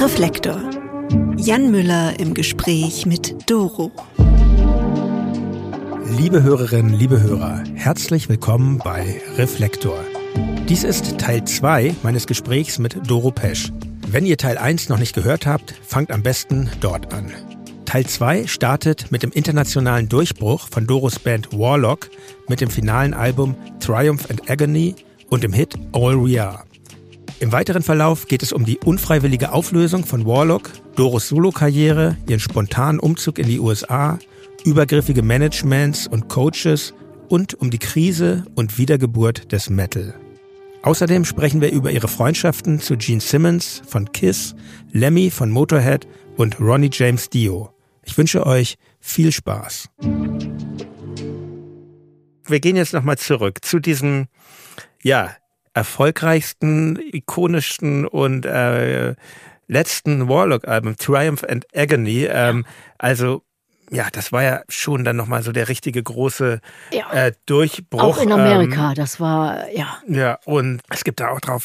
Reflektor. Jan Müller im Gespräch mit Doro. Liebe Hörerinnen, liebe Hörer, herzlich willkommen bei Reflektor. Dies ist Teil 2 meines Gesprächs mit Doro Pesch. Wenn ihr Teil 1 noch nicht gehört habt, fangt am besten dort an. Teil 2 startet mit dem internationalen Durchbruch von Doros Band Warlock mit dem finalen Album Triumph and Agony und dem Hit All We Are. Im weiteren Verlauf geht es um die unfreiwillige Auflösung von Warlock, Doros Solokarriere, ihren spontanen Umzug in die USA, übergriffige Managements und Coaches und um die Krise und Wiedergeburt des Metal. Außerdem sprechen wir über ihre Freundschaften zu Gene Simmons von Kiss, Lemmy von Motorhead und Ronnie James Dio. Ich wünsche euch viel Spaß. Wir gehen jetzt nochmal zurück zu diesem, ja, erfolgreichsten, ikonischsten und äh, letzten Warlock-Album, Triumph and Agony. Ähm, also ja, das war ja schon dann nochmal so der richtige große ja. äh, Durchbruch. Auch in Amerika, ähm, das war, ja. Ja, und es gibt da auch drauf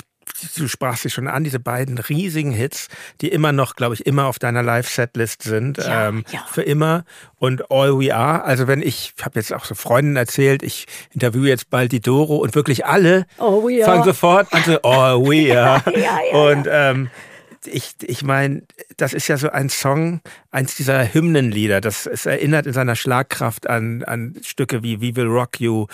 du sprachst dich schon an, diese beiden riesigen Hits, die immer noch, glaube ich, immer auf deiner Live-Setlist sind, ja, ähm, ja. für immer. Und All We Are, also wenn ich, ich habe jetzt auch so Freundinnen erzählt, ich interviewe jetzt bald die Doro und wirklich alle fangen sofort an zu All We Are. ja, und ähm, ich, ich meine, das ist ja so ein Song, eins dieser Hymnenlieder. Das es erinnert in seiner Schlagkraft an, an Stücke wie We Will Rock You,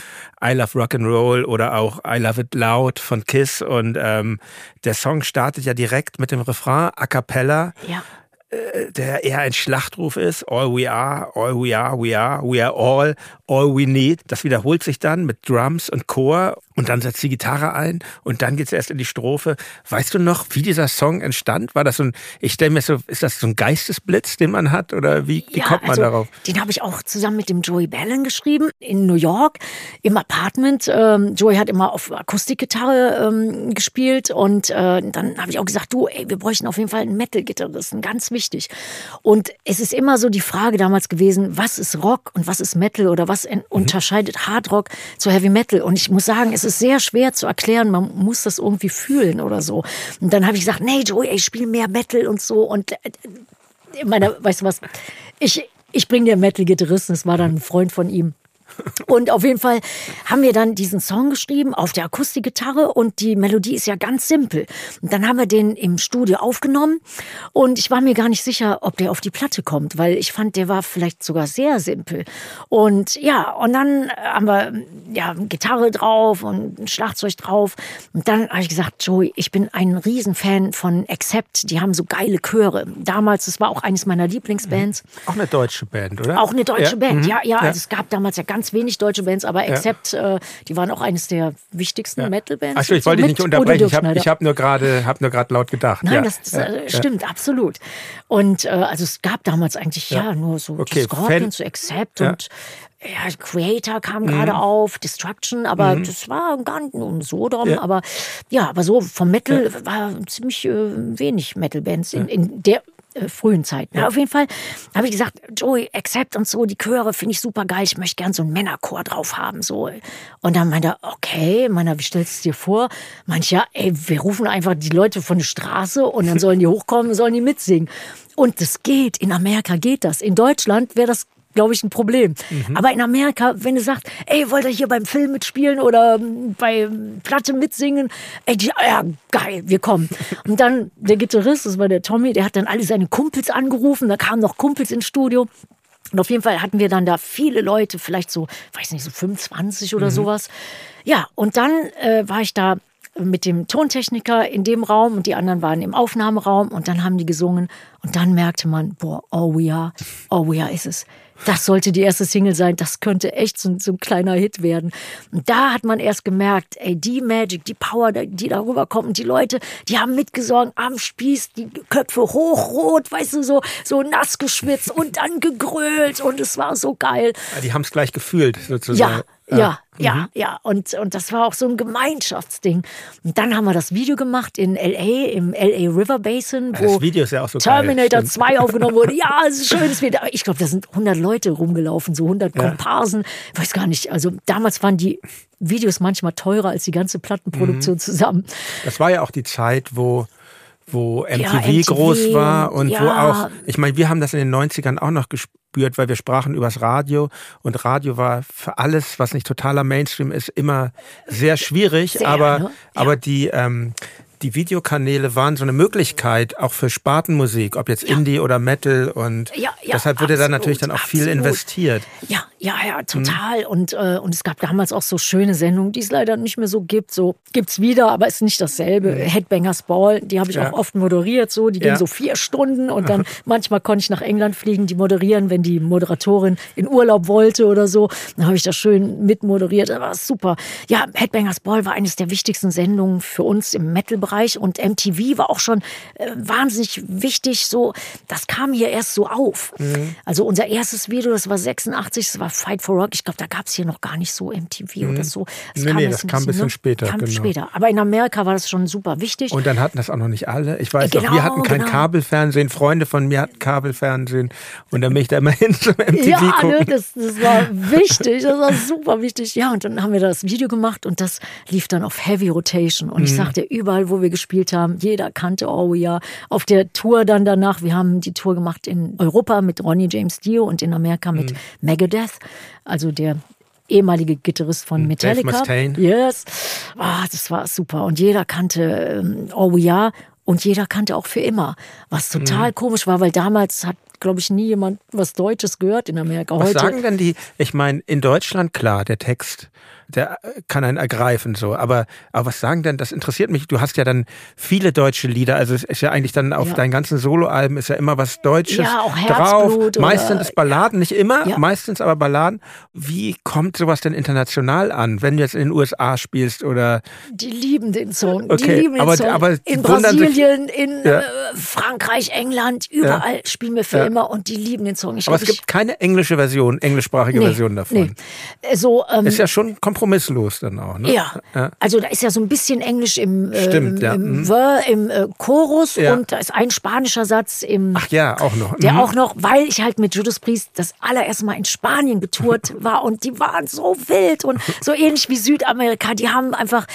I Love Rock and Roll oder auch I Love It Loud von Kiss. Und ähm, der Song startet ja direkt mit dem Refrain a cappella. Ja. Äh, der eher ein Schlachtruf ist. All we are, all we are, we are, we are all, all we need. Das wiederholt sich dann mit Drums und Chor und dann setzt die Gitarre ein und dann geht es erst in die Strophe. Weißt du noch, wie dieser Song entstand? War das so ein, ich stelle mir so, ist das so ein Geistesblitz, den man hat oder wie, wie ja, kommt man also, darauf? Den habe ich auch zusammen mit dem Joey Ballon geschrieben in New York im Apartment. Ähm, Joey hat immer auf Akustikgitarre ähm, gespielt und äh, dann habe ich auch gesagt, du, ey, wir bräuchten auf jeden Fall einen Metal-Gitarristen, ganz wichtig. Und es ist immer so die Frage damals gewesen, was ist Rock und was ist Metal oder was mhm. unterscheidet Hard Rock zu Heavy Metal? Und ich muss sagen, es ist sehr schwer zu erklären. Man muss das irgendwie fühlen oder so. Und dann habe ich gesagt, nee, Joey, ich spiele mehr Metal und so. Und äh, meiner, weißt du was? Ich, ich bringe dir Metal-Gitarristen. Das war dann ein Freund von ihm. Und auf jeden Fall haben wir dann diesen Song geschrieben auf der Akustikgitarre und die Melodie ist ja ganz simpel. Und dann haben wir den im Studio aufgenommen und ich war mir gar nicht sicher, ob der auf die Platte kommt, weil ich fand, der war vielleicht sogar sehr simpel. Und ja, und dann haben wir ja Gitarre drauf und ein Schlagzeug drauf. Und dann habe ich gesagt, Joey, ich bin ein Riesenfan von Accept. Die haben so geile Chöre. Damals, das war auch eines meiner Lieblingsbands. Auch eine deutsche Band, oder? Auch eine deutsche ja. Band, mhm. ja, ja, ja. Also es gab damals ja ganz wenig deutsche Bands, aber Accept, ja. äh, die waren auch eines der wichtigsten ja. Metal-Bands. Achso, ich wollte dich nicht unterbrechen. Ich habe hab nur gerade hab laut gedacht. Nein, ja. das, das äh, stimmt, absolut. Und äh, also es gab damals eigentlich ja, nur so okay. Scorpions, so Accept und ja, Creator kam mhm. gerade auf, Destruction, aber mhm. das war gar nicht um Sodom, ja. aber ja, aber so vom Metal ja. war ziemlich äh, wenig Metal-Bands in, in der äh, frühen Zeit. Ja. auf jeden Fall habe ich gesagt, Joey, Accept und so, die Chöre finde ich super geil. Ich möchte gern so einen Männerchor drauf haben. So. Und dann meinte er, okay, meiner, wie stellst du es dir vor? Manch ja, ey, wir rufen einfach die Leute von der Straße und dann sollen die hochkommen, sollen die mitsingen. Und das geht. In Amerika geht das. In Deutschland wäre das glaube ich, ein Problem. Mhm. Aber in Amerika, wenn du sagst, ey, wollt ihr hier beim Film mitspielen oder bei Platte mitsingen? Ey, die, ja, geil, wir kommen. Und dann der Gitarrist, das war der Tommy, der hat dann alle seine Kumpels angerufen, da kamen noch Kumpels ins Studio. Und auf jeden Fall hatten wir dann da viele Leute, vielleicht so, weiß nicht, so 25 oder mhm. sowas. Ja, und dann äh, war ich da mit dem Tontechniker in dem Raum und die anderen waren im Aufnahmeraum und dann haben die gesungen und dann merkte man, boah, oh we are, oh we are ist es das sollte die erste Single sein, das könnte echt so, so, ein kleiner Hit werden. Und da hat man erst gemerkt, ey, die Magic, die Power, die darüber kommt, die Leute, die haben mitgesorgt am Spieß, die Köpfe hochrot, weißt du, so, so nass geschwitzt und dann gegrölt und es war so geil. Die haben es gleich gefühlt, sozusagen. Ja, ja, ja, mhm. ja. Und, und das war auch so ein Gemeinschaftsding. Und dann haben wir das Video gemacht in L.A., im L.A. River Basin, wo das Video ist ja auch so Terminator geil, 2 aufgenommen wurde. Ja, es ist ein schönes Video. Ich glaube, da sind 100 Leute rumgelaufen, so 100 ja. Komparsen. Ich weiß gar nicht. Also damals waren die Videos manchmal teurer als die ganze Plattenproduktion mhm. zusammen. Das war ja auch die Zeit, wo wo MTV, ja, MTV groß war und ja. wo auch, ich meine, wir haben das in den 90ern auch noch gespürt, weil wir sprachen übers Radio und Radio war für alles, was nicht totaler Mainstream ist, immer sehr schwierig, sehr, aber, ne? ja. aber die, ähm, die Videokanäle waren so eine Möglichkeit auch für Spartenmusik, ob jetzt ja. Indie oder Metal und ja, ja, deshalb wurde da natürlich dann auch absolut. viel investiert. Ja, ja, ja, total. Mhm. Und, äh, und es gab damals auch so schöne Sendungen, die es leider nicht mehr so gibt. So gibt's wieder, aber ist nicht dasselbe. Mhm. Headbangers Ball, die habe ich auch oft moderiert. So, die ging so vier Stunden und dann manchmal konnte ich nach England fliegen, die moderieren, wenn die Moderatorin in Urlaub wollte oder so. Dann habe ich das schön mitmoderiert. Das war super. Ja, Headbangers Ball war eines der wichtigsten Sendungen für uns im Metal-Bereich. Bereich und MTV war auch schon äh, wahnsinnig wichtig. So, das kam hier erst so auf. Mhm. Also unser erstes Video, das war 86, das war Fight for Rock. Ich glaube, da gab es hier noch gar nicht so MTV mhm. oder so. Das nee, kam, nee, das kam ein bisschen, ne? später. Kam genau. später. Aber in Amerika war das schon super wichtig. Und dann hatten das auch noch nicht alle. Ich weiß genau, noch, wir hatten kein genau. Kabelfernsehen. Freunde von mir hatten Kabelfernsehen. Und dann bin ich da immer hin zum MTV ja, gucken. Ne, das, das war wichtig. Das war super wichtig. Ja, und dann haben wir das Video gemacht und das lief dann auf Heavy Rotation. Und mhm. ich sagte, überall, wo wir gespielt haben. Jeder kannte Oh ja. Auf der Tour dann danach, wir haben die Tour gemacht in Europa mit Ronnie James Dio und in Amerika mit mhm. Megadeth, also der ehemalige Gitarrist von Metallica. Dave Mustaine. Yes. Ah, das war super. Und jeder kannte ähm, Oh ja. Und jeder kannte auch für immer. Was total mhm. komisch war, weil damals hat glaube ich, nie jemand was Deutsches gehört in Amerika. Was Heute, sagen denn die, ich meine, in Deutschland, klar, der Text der kann einen ergreifen so. Aber, aber was sagen denn, das interessiert mich, du hast ja dann viele deutsche Lieder, also es ist ja eigentlich dann auf ja. deinen ganzen Soloalben ist ja immer was Deutsches ja, auch drauf. Meistens ist Balladen, nicht immer, ja. meistens aber Balladen. Wie kommt sowas denn international an, wenn du jetzt in den USA spielst oder? Die lieben den Song. Okay, die lieben den aber, Song. aber in Brasilien, in äh, Frankreich, England, überall spielen wir für immer und die lieben den Song. Ich aber glaub, es gibt keine englische Version, englischsprachige nee, Version davon. Nee. So, ähm, ist ja schon kompromisslos dann auch. Ne? Ja. ja. also da ist ja so ein bisschen Englisch im, äh, Stimmt, ja. im, mhm. im äh, Chorus ja. und da ist ein spanischer Satz im. Ach ja, auch noch. Der mhm. auch noch, weil ich halt mit Judas Priest das allererste Mal in Spanien getourt war und die waren so wild und so ähnlich wie Südamerika. Die haben einfach,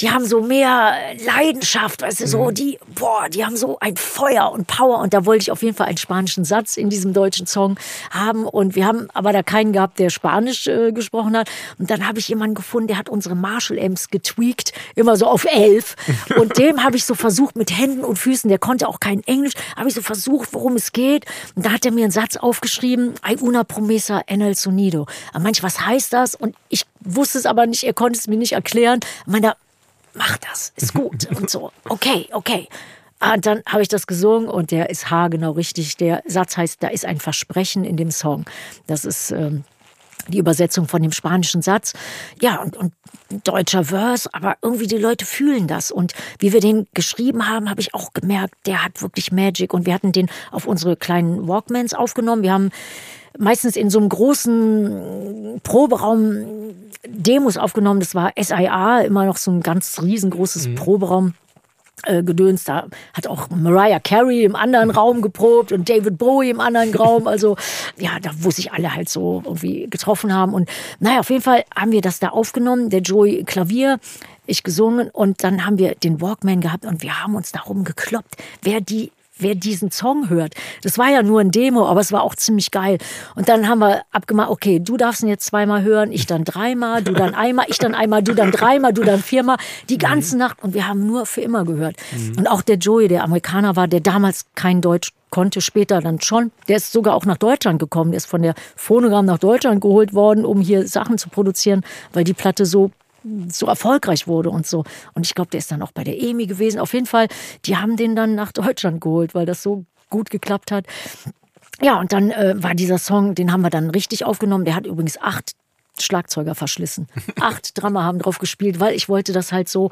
die haben so mehr Leidenschaft, weißt du, so mhm. die, boah, die haben so ein Feuer und Power und da wollte ich auf jeden Fall einen spanischen Satz in diesem deutschen Song haben und wir haben aber da keinen gehabt, der Spanisch äh, gesprochen hat und dann habe ich jemanden gefunden, der hat unsere Marshall-Amps getweakt, immer so auf elf. Und dem habe ich so versucht mit Händen und Füßen, der konnte auch kein Englisch, habe ich so versucht, worum es geht. Und da hat er mir einen Satz aufgeschrieben, Hay una promesa en el sonido. Aber manch, was heißt das? Und ich wusste es aber nicht, er konnte es mir nicht erklären. Ich meine, mach das, ist gut. Und so, okay, okay. Und dann habe ich das gesungen und der ist haargenau richtig. Der Satz heißt, da ist ein Versprechen in dem Song. Das ist ähm, die Übersetzung von dem spanischen Satz. Ja, und, und deutscher Verse, aber irgendwie die Leute fühlen das. Und wie wir den geschrieben haben, habe ich auch gemerkt, der hat wirklich Magic. Und wir hatten den auf unsere kleinen Walkmans aufgenommen. Wir haben meistens in so einem großen Proberaum Demos aufgenommen. Das war SIA, immer noch so ein ganz riesengroßes mhm. Proberaum äh, Gedöns. Da hat auch Mariah Carey im anderen Raum geprobt und David Bowie im anderen Raum. Also ja, da wo sich alle halt so irgendwie getroffen haben. Und naja, auf jeden Fall haben wir das da aufgenommen. Der Joey Klavier, ich gesungen und dann haben wir den Walkman gehabt und wir haben uns darum gekloppt, wer die wer diesen Song hört. Das war ja nur ein Demo, aber es war auch ziemlich geil. Und dann haben wir abgemacht, okay, du darfst ihn jetzt zweimal hören, ich dann dreimal, du dann einmal, ich dann einmal, du dann dreimal, du dann viermal, die ganze Nacht. Und wir haben nur für immer gehört. Mhm. Und auch der Joey, der Amerikaner war, der damals kein Deutsch konnte, später dann schon. Der ist sogar auch nach Deutschland gekommen. Der ist von der Phonogramm nach Deutschland geholt worden, um hier Sachen zu produzieren, weil die Platte so so erfolgreich wurde und so. Und ich glaube, der ist dann auch bei der EMI gewesen. Auf jeden Fall, die haben den dann nach Deutschland geholt, weil das so gut geklappt hat. Ja, und dann äh, war dieser Song, den haben wir dann richtig aufgenommen. Der hat übrigens acht Schlagzeuger verschlissen. Acht Drummer haben drauf gespielt, weil ich wollte das halt so,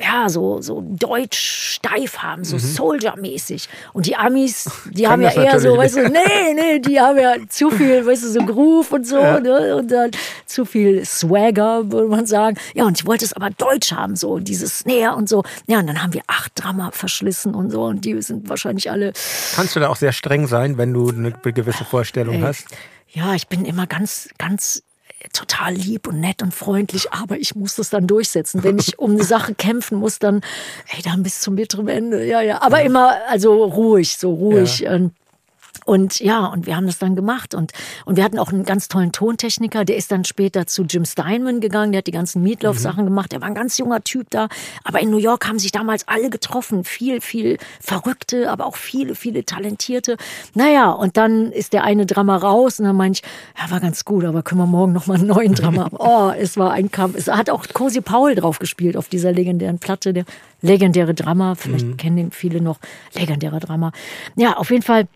ja, so, so deutsch steif haben, so mhm. Soldier-mäßig. Und die Amis, die haben ja eher so, weißt du, nee, nee, die haben ja zu viel, weißt du, so Groove und so, ja. ne? Und dann zu viel Swagger, würde man sagen. Ja, und ich wollte es aber deutsch haben, so dieses Snare und so. Ja, und dann haben wir acht Drummer verschlissen und so. Und die sind wahrscheinlich alle. Kannst du da auch sehr streng sein, wenn du eine gewisse Vorstellung Ey. hast? Ja, ich bin immer ganz, ganz total lieb und nett und freundlich, aber ich muss das dann durchsetzen. Wenn ich um eine Sache kämpfen muss, dann, ey, dann bis zum bitteren Ende. Ja, ja. Aber ja. immer, also ruhig, so ruhig. Ja. Und ja, und wir haben das dann gemacht. Und, und wir hatten auch einen ganz tollen Tontechniker, der ist dann später zu Jim Steinman gegangen, der hat die ganzen Meatloaf-Sachen mhm. gemacht. Der war ein ganz junger Typ da. Aber in New York haben sich damals alle getroffen. Viel, viel Verrückte, aber auch viele, viele Talentierte. Naja, und dann ist der eine Drama raus und dann meinte ich, ja, war ganz gut, aber können wir morgen nochmal einen neuen Drama haben. Oh, es war ein Kampf. Es hat auch Cosi Paul drauf gespielt auf dieser legendären Platte, der legendäre Drama. Vielleicht mhm. kennen viele noch legendäre Drama. Ja, auf jeden Fall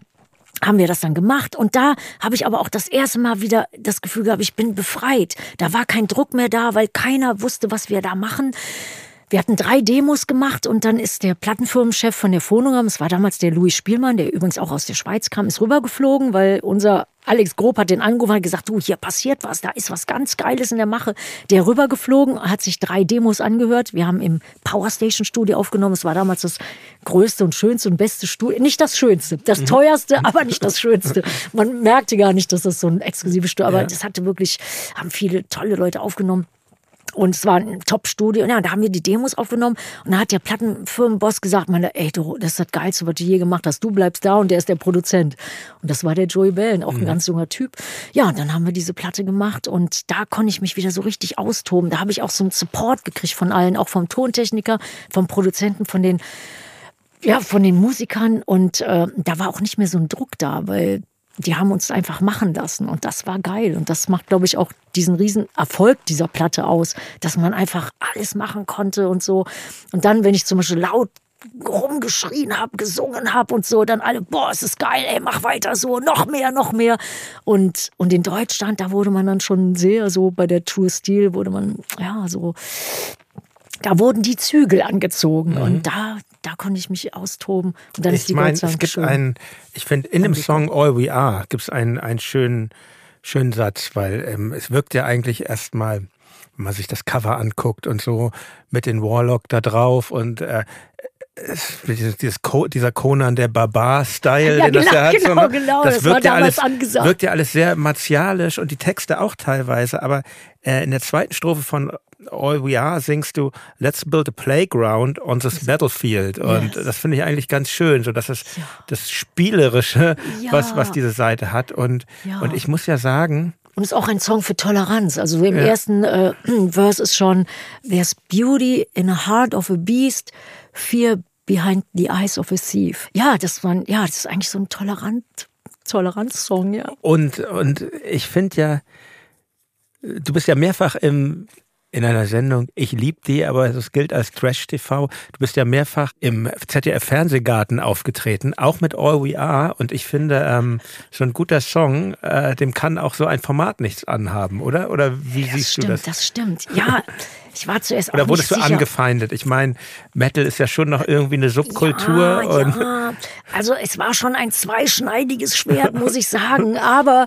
haben wir das dann gemacht und da habe ich aber auch das erste Mal wieder das Gefühl gehabt, ich bin befreit. Da war kein Druck mehr da, weil keiner wusste, was wir da machen. Wir hatten drei Demos gemacht und dann ist der Plattenfirmenchef von der Phonogram, es war damals der Louis Spielmann, der übrigens auch aus der Schweiz kam, ist rübergeflogen, weil unser Alex Grob hat den angerufen und gesagt, du, hier passiert was, da ist was ganz Geiles in der Mache. Der rübergeflogen, hat sich drei Demos angehört. Wir haben im Powerstation Studio aufgenommen. Es war damals das größte und schönste und beste Studio. Nicht das schönste, das mhm. teuerste, aber nicht das schönste. Man merkte gar nicht, dass das so ein exklusives Studio, aber ja. das hatte wirklich, haben viele tolle Leute aufgenommen. Und es war ein Top-Studio. Ja, da haben wir die Demos aufgenommen. Und da hat der Plattenfirmenboss gesagt, meine, ey, du, das ist das Geilste, was du je gemacht hast. Du bleibst da und der ist der Produzent. Und das war der Joey Bellen, auch ein mhm. ganz junger Typ. Ja, und dann haben wir diese Platte gemacht und da konnte ich mich wieder so richtig austoben. Da habe ich auch so einen Support gekriegt von allen, auch vom Tontechniker, vom Produzenten, von den ja, von den Musikern und äh, da war auch nicht mehr so ein Druck da, weil die haben uns einfach machen lassen und das war geil und das macht, glaube ich, auch diesen riesen Erfolg dieser Platte aus, dass man einfach alles machen konnte und so. Und dann, wenn ich zum Beispiel laut rumgeschrien habe, gesungen habe und so, dann alle, boah, es ist geil, ey, mach weiter so, noch mehr, noch mehr. Und, und in Deutschland, da wurde man dann schon sehr so bei der Tour Stil, wurde man, ja, so, da wurden die Zügel angezogen mhm. und da, da konnte ich mich austoben. Und dann ich ist die meine, es gibt einen, ich finde, in dem Song All We Are gibt es einen, einen schönen, schönen Satz, weil ähm, es wirkt ja eigentlich erstmal, wenn man sich das Cover anguckt und so mit den Warlock da drauf und äh, dieses, dieser Conan der Barbar-Style, ja, genau, das ja hat. Genau, so, ne? genau, das, das wirkt ja alles, angesagt. wirkt ja alles sehr martialisch und die Texte auch teilweise, aber äh, in der zweiten Strophe von All We Are singst du Let's build a playground on this battlefield. Und yes. das finde ich eigentlich ganz schön, so dass es ja. das Spielerische, ja. was, was diese Seite hat. Und, ja. und ich muss ja sagen, und ist auch ein Song für Toleranz. Also im ersten äh, Verse ist schon There's beauty in the heart of a beast, fear behind the eyes of a thief. Ja, das war, ja, das ist eigentlich so ein tolerant, Toleranz-Song, ja. Und, und ich finde ja, du bist ja mehrfach im in einer Sendung Ich lieb die, aber das gilt als Trash-TV. Du bist ja mehrfach im ZDF-Fernsehgarten aufgetreten, auch mit All We Are. Und ich finde, ähm, so ein guter Song, äh, dem kann auch so ein Format nichts anhaben, oder? Oder wie das siehst stimmt, du das? Das stimmt, ja. Ich war zuerst Oder wurdest du sicher. angefeindet? Ich meine, Metal ist ja schon noch irgendwie eine Subkultur. Ja, ja. Also es war schon ein zweischneidiges Schwert, muss ich sagen. Aber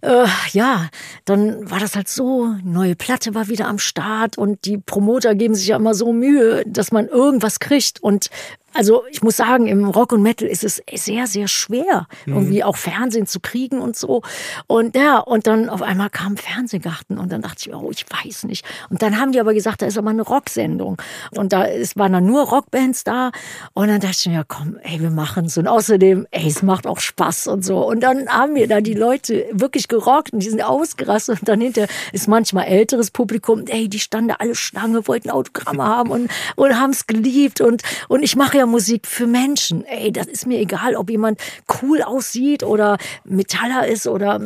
äh, ja, dann war das halt so, neue Platte war wieder am Start und die Promoter geben sich ja immer so Mühe, dass man irgendwas kriegt. Und also ich muss sagen, im Rock und Metal ist es sehr, sehr schwer, mhm. irgendwie auch Fernsehen zu kriegen und so. Und ja, und dann auf einmal kam Fernsehgarten und dann dachte ich, oh, ich weiß nicht. Und dann haben die aber gesagt, da ist aber eine Rocksendung. Und da ist, waren dann nur Rockbands da. Und dann dachte ich mir, ja komm, ey, wir machen's. Und außerdem, ey, es macht auch Spaß und so. Und dann haben wir da die Leute wirklich gerockt und die sind ausgerastet. Und dann hinter ist manchmal älteres Publikum, ey, die standen da alle Schlange, wollten Autogramme haben und, und haben es geliebt. Und, und ich mache ja Musik für Menschen. Ey, das ist mir egal, ob jemand cool aussieht oder Metaller ist oder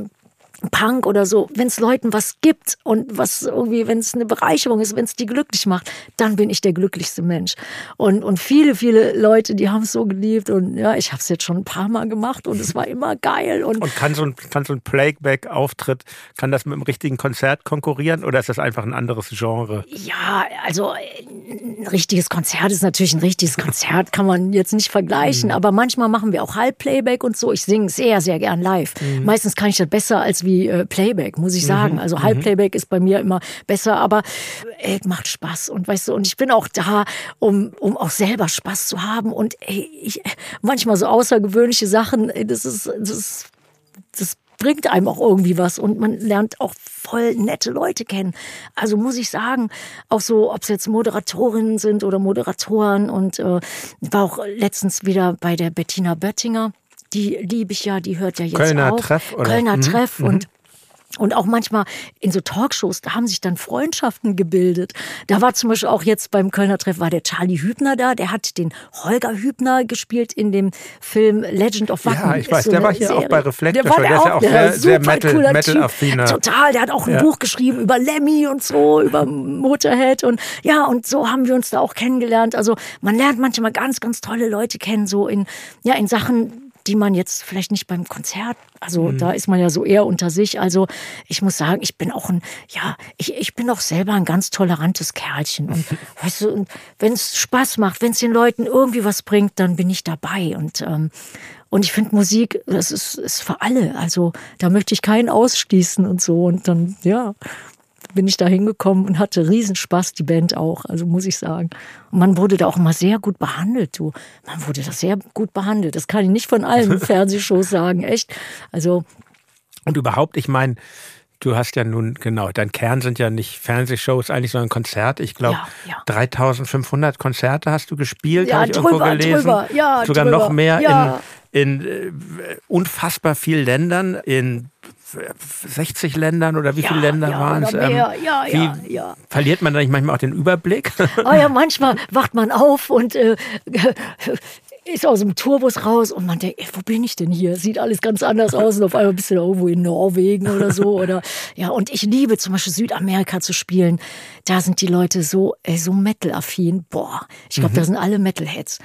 Punk oder so, wenn es Leuten was gibt und was irgendwie, wenn es eine Bereicherung ist, wenn es die glücklich macht, dann bin ich der glücklichste Mensch. Und, und viele, viele Leute, die haben es so geliebt und ja, ich habe es jetzt schon ein paar Mal gemacht und es war immer geil. Und, und kann so ein, kann so ein Playback-Auftritt, kann das mit einem richtigen Konzert konkurrieren oder ist das einfach ein anderes Genre? Ja, also ein richtiges Konzert ist natürlich ein richtiges Konzert, kann man jetzt nicht vergleichen, mhm. aber manchmal machen wir auch Halbplayback und so. Ich singe sehr, sehr gern live. Mhm. Meistens kann ich das besser als wie wie äh, Playback, muss ich sagen. Mhm. Also mhm. Halbplayback ist bei mir immer besser, aber ey, macht Spaß. Und weißt du, und ich bin auch da, um, um auch selber Spaß zu haben. Und ey, ich, manchmal so außergewöhnliche Sachen, das ist, das ist, das bringt einem auch irgendwie was und man lernt auch voll nette Leute kennen. Also muss ich sagen, auch so, ob es jetzt Moderatorinnen sind oder Moderatoren und äh, war auch letztens wieder bei der Bettina Böttinger. Die liebe ich ja, die hört ja jetzt Kölner auch. Treff, oder? Kölner mhm. Treff und mhm. Und auch manchmal in so Talkshows, da haben sich dann Freundschaften gebildet. Da war zum Beispiel auch jetzt beim Kölner Treff war der Charlie Hübner da, der hat den Holger Hübner gespielt in dem Film Legend of Wacken. Ja, ich weiß, so der war hier Serie. auch bei Reflektor der, war der, der ist ja auch sehr, sehr Metal, Metal-affiner. Total, der hat auch ein ja. Buch geschrieben über Lemmy und so, über Motorhead und ja, und so haben wir uns da auch kennengelernt. Also man lernt manchmal ganz, ganz tolle Leute kennen, so in, ja, in Sachen, die man jetzt vielleicht nicht beim Konzert, also mhm. da ist man ja so eher unter sich. Also ich muss sagen, ich bin auch ein, ja, ich, ich bin auch selber ein ganz tolerantes Kerlchen. Und weißt du, wenn es Spaß macht, wenn es den Leuten irgendwie was bringt, dann bin ich dabei. Und, ähm, und ich finde Musik, das ist, ist für alle. Also da möchte ich keinen ausschließen und so. Und dann, ja, bin ich da hingekommen und hatte Riesenspaß, die Band auch, also muss ich sagen. Und man wurde da auch immer sehr gut behandelt, du. Man wurde da sehr gut behandelt. Das kann ich nicht von allen Fernsehshows sagen, echt. Also. Und überhaupt, ich meine, du hast ja nun, genau, dein Kern sind ja nicht Fernsehshows eigentlich, sondern Konzerte. Ich glaube, ja, ja. 3500 Konzerte hast du gespielt, ja, habe ich drüber, irgendwo gelesen. Drüber, ja, Sogar drüber. noch mehr in, in äh, unfassbar vielen Ländern, in 60 Ländern oder wie ja, viele Länder ja, waren es? Ähm, ja, ja, ja. Verliert man da nicht manchmal auch den Überblick? Oh ja, manchmal wacht man auf und äh, ist aus dem Tourbus raus und man denkt, ey, wo bin ich denn hier? Sieht alles ganz anders aus und auf einmal bist du da irgendwo in Norwegen oder so. Oder, ja, und ich liebe zum Beispiel Südamerika zu spielen. Da sind die Leute so, ey, so Metal-affin. Boah, ich glaube, mhm. da sind alle Metal-Heads.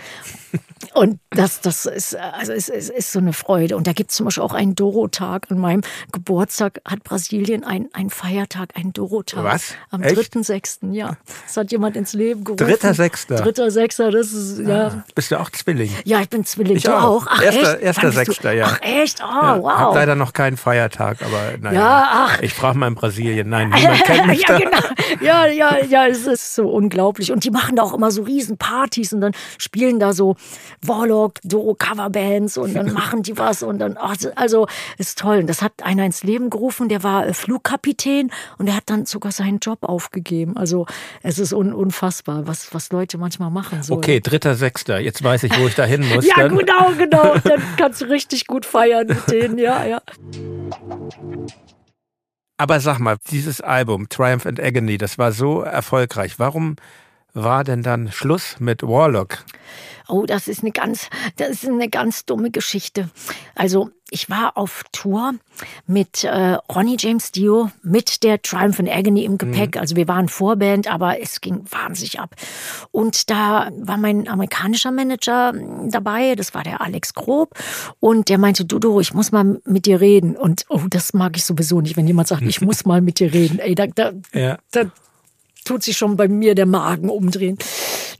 Und das, das ist, also es, es ist so eine Freude. Und da gibt es zum Beispiel auch einen Doro-Tag. An meinem Geburtstag hat Brasilien einen, einen Feiertag, einen Doro-Tag. Was? Am 3.6. Ja. Das hat jemand ins Leben gerufen. Dritter Sechster. Dritter Sechster, das ist, ja. Ah, bist du auch Zwilling? Ja, ich bin Zwilling. Ich du auch. Ach, erster, echt? Erster Sechster, ja. Ach, echt? Oh, ja, wow. Hab leider noch keinen Feiertag, aber naja. Ja, ach. Ich frage mal in Brasilien. Nein, niemand kennt mich ja, genau. Ja, ja, ja, es ist so unglaublich. Und die machen da auch immer so riesen Partys und dann spielen da so Warlock, Doro Coverbands und dann machen die was und dann, also ist toll. Und das hat einer ins Leben gerufen, der war äh, Flugkapitän und der hat dann sogar seinen Job aufgegeben. Also es ist un unfassbar, was, was Leute manchmal machen. So. Okay, dritter, sechster. Jetzt weiß ich, wo ich da hin muss. ja, dann. genau, genau. Dann kannst du richtig gut feiern mit denen, ja, ja. Aber sag mal, dieses Album Triumph and Agony, das war so erfolgreich. Warum war denn dann Schluss mit Warlock? Oh, das ist eine ganz, das ist eine ganz dumme Geschichte. Also ich war auf Tour mit äh, Ronnie James Dio, mit der Triumph and Agony im Gepäck. Mhm. Also wir waren Vorband, aber es ging wahnsinnig ab. Und da war mein amerikanischer Manager dabei, das war der Alex Grob. Und der meinte, Dudo, ich muss mal mit dir reden. Und oh, das mag ich sowieso nicht, wenn jemand sagt, ich muss mal mit dir reden. Ey, da, da, ja. da tut sich schon bei mir der Magen umdrehen.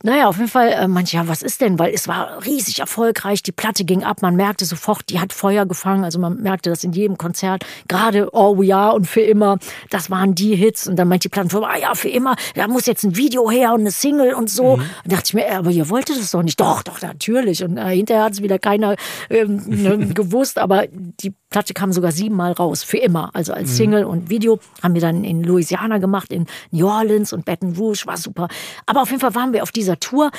Naja, auf jeden Fall, äh, manche, ja, was ist denn? Weil es war riesig erfolgreich, die Platte ging ab, man merkte sofort, die hat Feuer gefangen, also man merkte das in jedem Konzert, gerade Oh Ja und für immer, das waren die Hits und dann meint die Plattenfirma, ah ja, für immer, da muss jetzt ein Video her und eine Single und so. Mhm. Und dachte ich mir, aber ihr wolltet das doch nicht. Doch, doch, natürlich. Und äh, hinterher hat es wieder keiner ähm, ne, gewusst, aber die Platte kam sogar siebenmal raus, für immer. Also als mhm. Single und Video haben wir dann in Louisiana gemacht, in New Orleans und Baton Rouge, war super. Aber auf jeden Fall waren wir auf dieser Tour.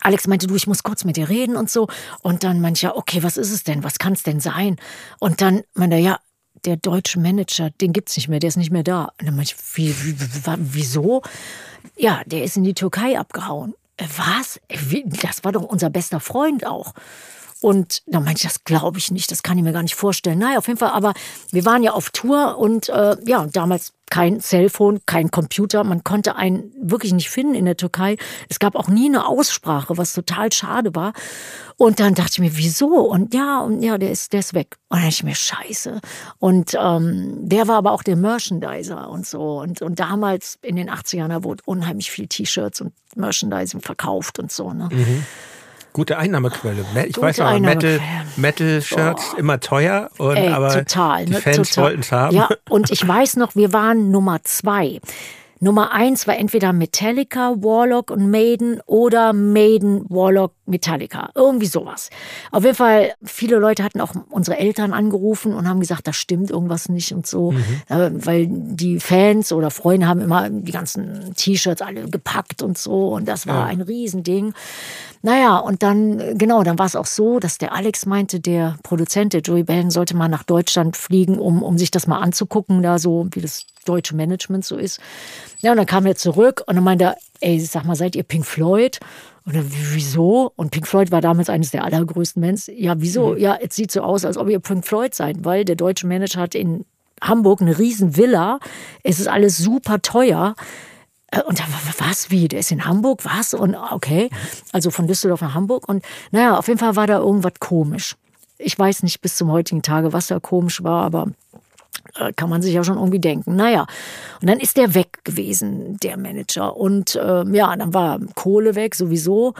Alex meinte, du, ich muss kurz mit dir reden und so. Und dann meinte ich, ja, okay, was ist es denn? Was kann es denn sein? Und dann meinte er, ja, der deutsche Manager, den gibt's nicht mehr, der ist nicht mehr da. Und dann meinte ich, wie, wie, wieso? Ja, der ist in die Türkei abgehauen. Äh, was? Äh, das war doch unser bester Freund auch. Und dann meinte ich, das glaube ich nicht, das kann ich mir gar nicht vorstellen. Naja, auf jeden Fall, aber wir waren ja auf Tour und äh, ja, damals kein Cellphone, kein Computer. Man konnte einen wirklich nicht finden in der Türkei. Es gab auch nie eine Aussprache, was total schade war. Und dann dachte ich mir, wieso? Und ja, und ja, der ist, der ist weg. Und dann dachte ich mir, scheiße. Und ähm, der war aber auch der Merchandiser und so. Und, und damals in den 80ern, da wurde unheimlich viel T-Shirts und Merchandising verkauft und so. Ne? Mhm. Gute Einnahmequelle. Ich Gute weiß aber, Metal, Metal-Shirts immer teuer, und, Ey, aber total, die ne? Fans wollten es haben. Ja, und ich weiß noch, wir waren Nummer zwei. Nummer eins war entweder Metallica, Warlock und Maiden oder Maiden, Warlock, Metallica. Irgendwie sowas. Auf jeden Fall, viele Leute hatten auch unsere Eltern angerufen und haben gesagt, da stimmt irgendwas nicht und so. Mhm. Weil die Fans oder Freunde haben immer die ganzen T-Shirts alle gepackt und so. Und das war ja. ein Riesending. Naja, und dann, genau, dann war es auch so, dass der Alex meinte, der Produzent, der Joey Bellen, sollte mal nach Deutschland fliegen, um, um sich das mal anzugucken, da so, wie das deutsche Management so ist. Ja, und dann kam er zurück und dann meinte er, ey, sag mal, seid ihr Pink Floyd? Und dann, wieso? Und Pink Floyd war damals eines der allergrößten Bands. Ja, wieso? Mhm. Ja, es sieht so aus, als ob ihr Pink Floyd seid, weil der deutsche Manager hat in Hamburg eine riesen Villa. Es ist alles super teuer. Äh, und da was wie? Der ist in Hamburg, was? Und okay, also von Düsseldorf nach Hamburg. Und naja, auf jeden Fall war da irgendwas komisch. Ich weiß nicht bis zum heutigen Tage, was da komisch war, aber äh, kann man sich ja schon irgendwie denken. Naja, und dann ist der weg gewesen, der Manager. Und äh, ja, dann war Kohle weg sowieso.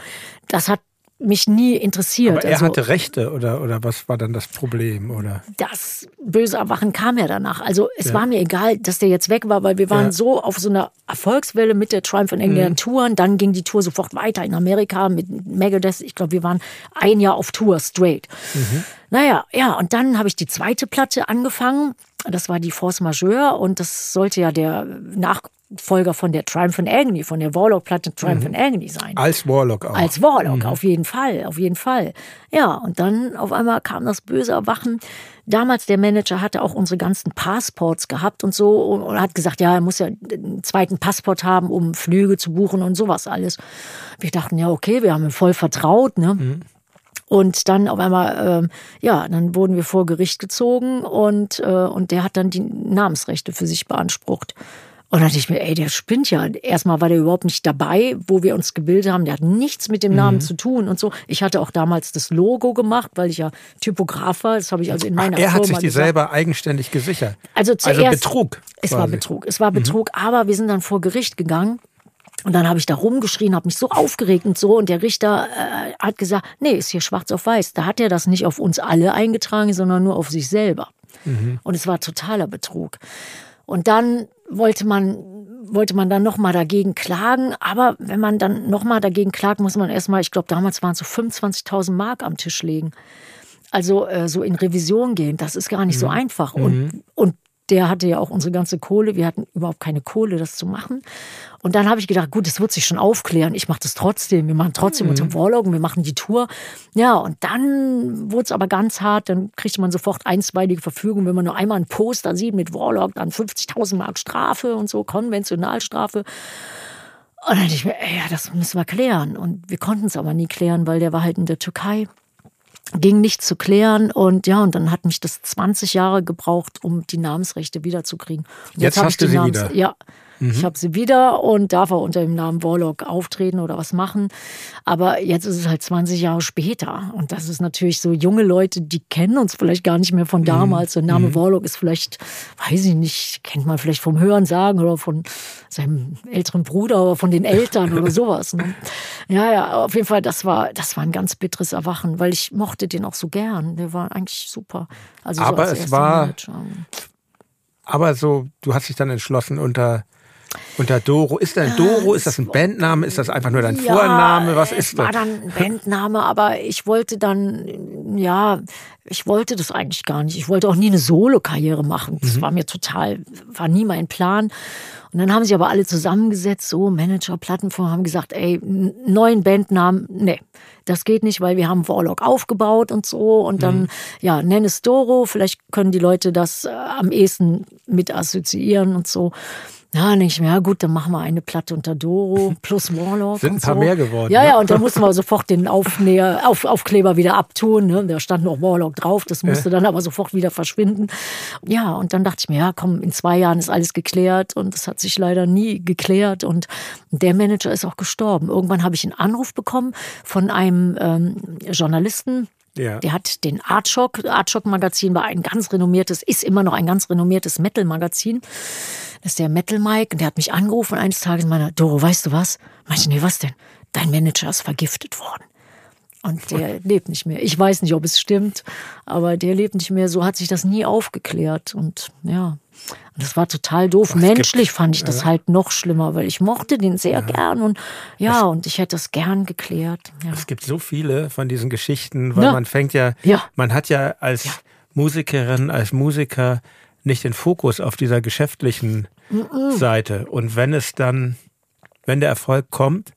Das hat mich nie interessiert. Aber er also, hatte Rechte oder, oder was war dann das Problem? Oder? Das böse Erwachen kam ja danach. Also es ja. war mir egal, dass der jetzt weg war, weil wir waren ja. so auf so einer Erfolgswelle mit der Triumph in England mhm. Touren. Dann ging die Tour sofort weiter in Amerika mit Megadeth. Ich glaube, wir waren ein Jahr auf Tour straight. Mhm. Naja, ja, und dann habe ich die zweite Platte angefangen. Das war die Force Majeure und das sollte ja der Nach Folger von der Triumph and Agony, von der Warlock-Platte Triumph mhm. and Agony sein. Als Warlock auch. Als Warlock, mhm. auf jeden Fall, auf jeden Fall. Ja, und dann auf einmal kam das böse Erwachen. Damals der Manager hatte auch unsere ganzen Passports gehabt und so und hat gesagt, ja, er muss ja einen zweiten Passport haben, um Flüge zu buchen und sowas alles. Wir dachten, ja, okay, wir haben ihn voll vertraut, ne? Mhm. Und dann auf einmal, äh, ja, dann wurden wir vor Gericht gezogen und, äh, und der hat dann die Namensrechte für sich beansprucht. Und dann dachte ich mir, ey, der spinnt ja. Erstmal war der überhaupt nicht dabei, wo wir uns gebildet haben. Der hat nichts mit dem Namen mhm. zu tun und so. Ich hatte auch damals das Logo gemacht, weil ich ja Typograf war. Das habe ich also in meiner Ach, er Firma hat sich die gesagt. selber eigenständig gesichert. Also, also zuerst, also Betrug. Es quasi. war Betrug. Es war. Betrug, mhm. aber wir sind dann vor Gericht gegangen. Und dann habe ich da rumgeschrien, habe mich so aufgeregt und so. Und der Richter äh, hat gesagt, nee, ist hier schwarz auf weiß. Da hat er das nicht auf uns alle eingetragen, sondern nur auf sich selber. Mhm. Und es war totaler Betrug. Und dann wollte man, wollte man dann nochmal dagegen klagen. Aber wenn man dann nochmal dagegen klagt, muss man erstmal, ich glaube, damals waren es so 25.000 Mark am Tisch legen. Also äh, so in Revision gehen, das ist gar nicht mhm. so einfach. Und, mhm. und der hatte ja auch unsere ganze Kohle. Wir hatten überhaupt keine Kohle, das zu machen. Und dann habe ich gedacht, gut, das wird sich schon aufklären. Ich mache das trotzdem. Wir machen trotzdem mhm. unseren Warlog, wir machen die Tour. Ja, und dann wurde es aber ganz hart. Dann kriegte man sofort einstweilige Verfügung, wenn man nur einmal einen Poster sieht mit Warlog, dann 50.000 Mark Strafe und so, Konventionalstrafe. Und dann dachte ich mir, ey, ja, das müssen wir klären. Und wir konnten es aber nie klären, weil der war halt in der Türkei ging nicht zu klären und ja, und dann hat mich das 20 Jahre gebraucht, um die Namensrechte wiederzukriegen. Und jetzt, jetzt hast du sie Namens wieder. Ja, Mhm. Ich habe sie wieder und darf auch unter dem Namen Warlock auftreten oder was machen. Aber jetzt ist es halt 20 Jahre später. Und das ist natürlich so junge Leute, die kennen uns vielleicht gar nicht mehr von mhm. damals. Der Name mhm. Warlock ist vielleicht, weiß ich nicht, kennt man vielleicht vom Hören sagen oder von seinem älteren Bruder oder von den Eltern oder sowas. Ne? Ja, ja, auf jeden Fall, das war, das war ein ganz bitteres Erwachen, weil ich mochte den auch so gern. Der war eigentlich super. Also aber so es war, Manager. aber so, du hast dich dann entschlossen, unter unter Doro. Ist dein Doro, ist das ein Bandname? Ist das einfach nur dein ja, Vorname? Was ist das? war dann ein Bandname, aber ich wollte dann, ja, ich wollte das eigentlich gar nicht. Ich wollte auch nie eine Solo-Karriere machen. Das mhm. war mir total, war nie mein Plan. Und dann haben sich aber alle zusammengesetzt, so Manager, Plattenfonds, haben gesagt, ey, neuen Bandnamen, nee, das geht nicht, weil wir haben Warlock aufgebaut und so. Und dann, mhm. ja, nenn es Doro, vielleicht können die Leute das äh, am ehesten mit assoziieren und so. Ja, nicht mehr. Gut, dann machen wir eine Platte unter Doro plus Warlock. Sind ein paar so. mehr geworden. Ja, ne? ja, und dann mussten wir sofort den Aufnäher, Auf, Aufkleber wieder abtun. Ne? Da stand noch Warlock drauf, das musste äh. dann aber sofort wieder verschwinden. Ja, und dann dachte ich mir, ja, komm, in zwei Jahren ist alles geklärt und es hat sich leider nie geklärt. Und der Manager ist auch gestorben. Irgendwann habe ich einen Anruf bekommen von einem ähm, Journalisten, ja. Der hat den Artshock, Artshock Magazin war ein ganz renommiertes, ist immer noch ein ganz renommiertes Metal Magazin. Das ist der Metal Mike und der hat mich angerufen eines Tages meinte, Doro, weißt du was? Meinte, nee, was denn? Dein Manager ist vergiftet worden. Und der lebt nicht mehr. Ich weiß nicht, ob es stimmt, aber der lebt nicht mehr. So hat sich das nie aufgeklärt. Und ja, das war total doof. Menschlich gibt, fand ich das ja. halt noch schlimmer, weil ich mochte den sehr ja. gern und ja, es, und ich hätte das gern geklärt. Ja. Es gibt so viele von diesen Geschichten, weil man fängt ja, man hat ja als Musikerin, als Musiker nicht den Fokus auf dieser geschäftlichen mhm. Seite. Und wenn es dann, wenn der Erfolg kommt,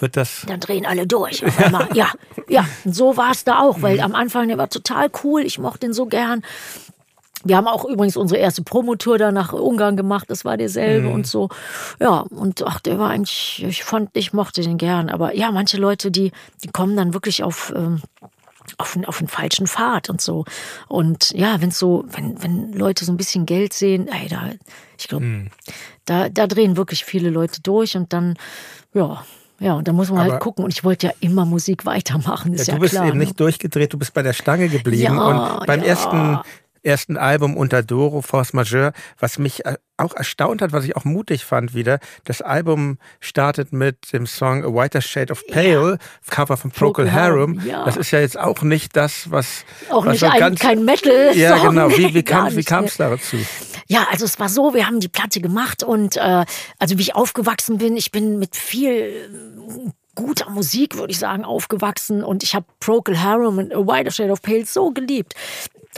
wird das. Dann drehen alle durch. Ja, ja, ja. So war es da auch, weil am Anfang der war total cool. Ich mochte den so gern. Wir haben auch übrigens unsere erste Promotour da nach Ungarn gemacht. Das war derselbe mhm. und so. Ja, und ach, der war eigentlich, ich fand, ich mochte den gern. Aber ja, manche Leute, die, die kommen dann wirklich auf, ähm, auf, auf den falschen Pfad und so. Und ja, wenn so, wenn, wenn Leute so ein bisschen Geld sehen, ey, da, ich glaube, mhm. da, da drehen wirklich viele Leute durch und dann, ja, ja, und da muss man halt Aber halt gucken. Und ich wollte ja immer Musik weitermachen. Ist ja, du bist klar, eben ne? nicht durchgedreht, du bist bei der Stange geblieben. Ja, und beim ja. ersten ersten Album unter Doro, Force Majeure, was mich äh, auch erstaunt hat, was ich auch mutig fand wieder. Das Album startet mit dem Song A Whiter Shade of Pale, ja. Cover von Procol Harum. Ja. Das ist ja jetzt auch nicht das, was... Auch was nicht so ein, ganz, kein Metal. -Song. Ja, genau. Wie, wie kam es dazu? Ja, also es war so, wir haben die Platte gemacht und äh, also wie ich aufgewachsen bin, ich bin mit viel guter Musik, würde ich sagen, aufgewachsen und ich habe Procol Harum und A Whiter Shade of Pale so geliebt.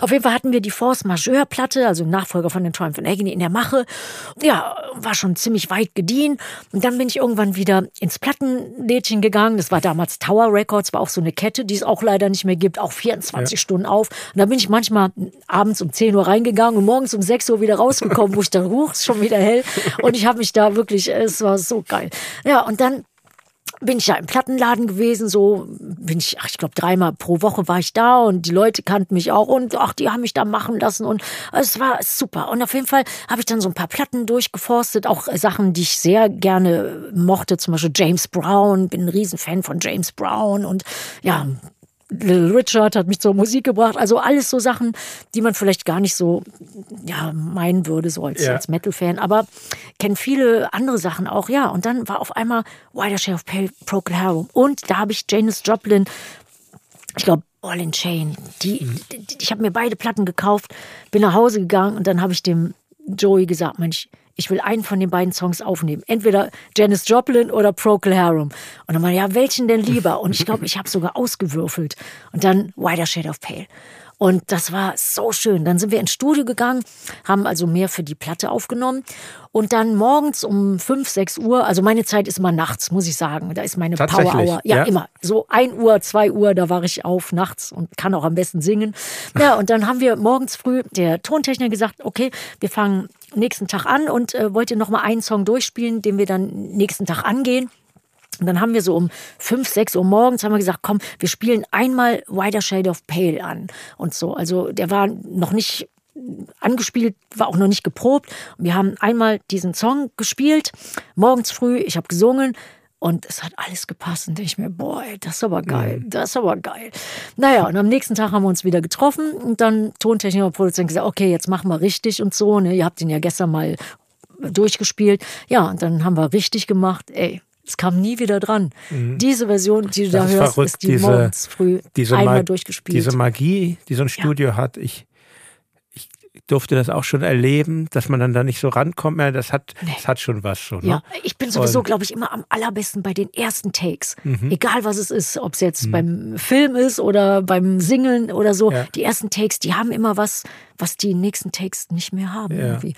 Auf jeden Fall hatten wir die Force Majeure Platte, also Nachfolger von den Triumph and Agony in der Mache. Ja, war schon ziemlich weit gediehen. Und dann bin ich irgendwann wieder ins Plattenlädchen gegangen. Das war damals Tower Records, war auch so eine Kette, die es auch leider nicht mehr gibt, auch 24 ja. Stunden auf. Und da bin ich manchmal abends um 10 Uhr reingegangen und morgens um 6 Uhr wieder rausgekommen, wo ich dann, huch, ist schon wieder hell. Und ich habe mich da wirklich, es war so geil. Ja, und dann bin ich ja im Plattenladen gewesen, so bin ich, ach, ich glaube dreimal pro Woche war ich da und die Leute kannten mich auch und ach, die haben mich da machen lassen und es war super. Und auf jeden Fall habe ich dann so ein paar Platten durchgeforstet, auch Sachen, die ich sehr gerne mochte, zum Beispiel James Brown, bin ein Riesenfan von James Brown und ja, Little Richard hat mich zur Musik gebracht. Also alles so Sachen, die man vielleicht gar nicht so ja, meinen würde, so als, ja. als Metal-Fan. Aber kenne viele andere Sachen auch, ja. Und dann war auf einmal Wider Share of Pale, Procol Harum. Und da habe ich Janis Joplin, ich glaube, All in Chain. Die, mhm. die ich habe mir beide Platten gekauft, bin nach Hause gegangen und dann habe ich dem Joey gesagt, Mensch, ich will einen von den beiden Songs aufnehmen. Entweder Janis Joplin oder Procol Harum. Und dann war ja, welchen denn lieber? Und ich glaube, ich habe sogar ausgewürfelt. Und dann Wider Shade of Pale. Und das war so schön. Dann sind wir ins Studio gegangen, haben also mehr für die Platte aufgenommen. Und dann morgens um 5, 6 Uhr, also meine Zeit ist immer nachts, muss ich sagen. Da ist meine Power Hour. Ja, ja, immer. So 1 Uhr, 2 Uhr, da war ich auf nachts und kann auch am besten singen. Ja, und dann haben wir morgens früh der Tontechniker gesagt, okay, wir fangen nächsten Tag an und äh, wollt ihr noch mal einen Song durchspielen, den wir dann nächsten Tag angehen. Und dann haben wir so um fünf, sechs Uhr morgens haben wir gesagt, komm, wir spielen einmal Wider Shade of Pale an und so. Also der war noch nicht angespielt, war auch noch nicht geprobt. Und wir haben einmal diesen Song gespielt, morgens früh, ich habe gesungen und es hat alles gepasst. Und ich mir, boah, ey, das ist aber geil, mhm. das ist aber geil. Naja, und am nächsten Tag haben wir uns wieder getroffen und dann Tontechniker und Produzent gesagt, okay, jetzt machen wir richtig und so. Ne? Ihr habt ihn ja gestern mal durchgespielt. Ja, und dann haben wir richtig gemacht, ey, es kam nie wieder dran. Mhm. Diese Version, die du das da hörst, verrückt, ist die diese, morgens früh diese einmal durchgespielt. Diese Magie, die so ein Studio ja. hat, ich, ich durfte das auch schon erleben, dass man dann da nicht so rankommt mehr. Das hat, nee. das hat schon was so. Ne? Ja, ich bin sowieso, glaube ich, immer am allerbesten bei den ersten Takes. Mhm. Egal was es ist, ob es jetzt mhm. beim Film ist oder beim Singeln oder so. Ja. Die ersten Takes, die haben immer was, was die nächsten Takes nicht mehr haben. Ja. Irgendwie.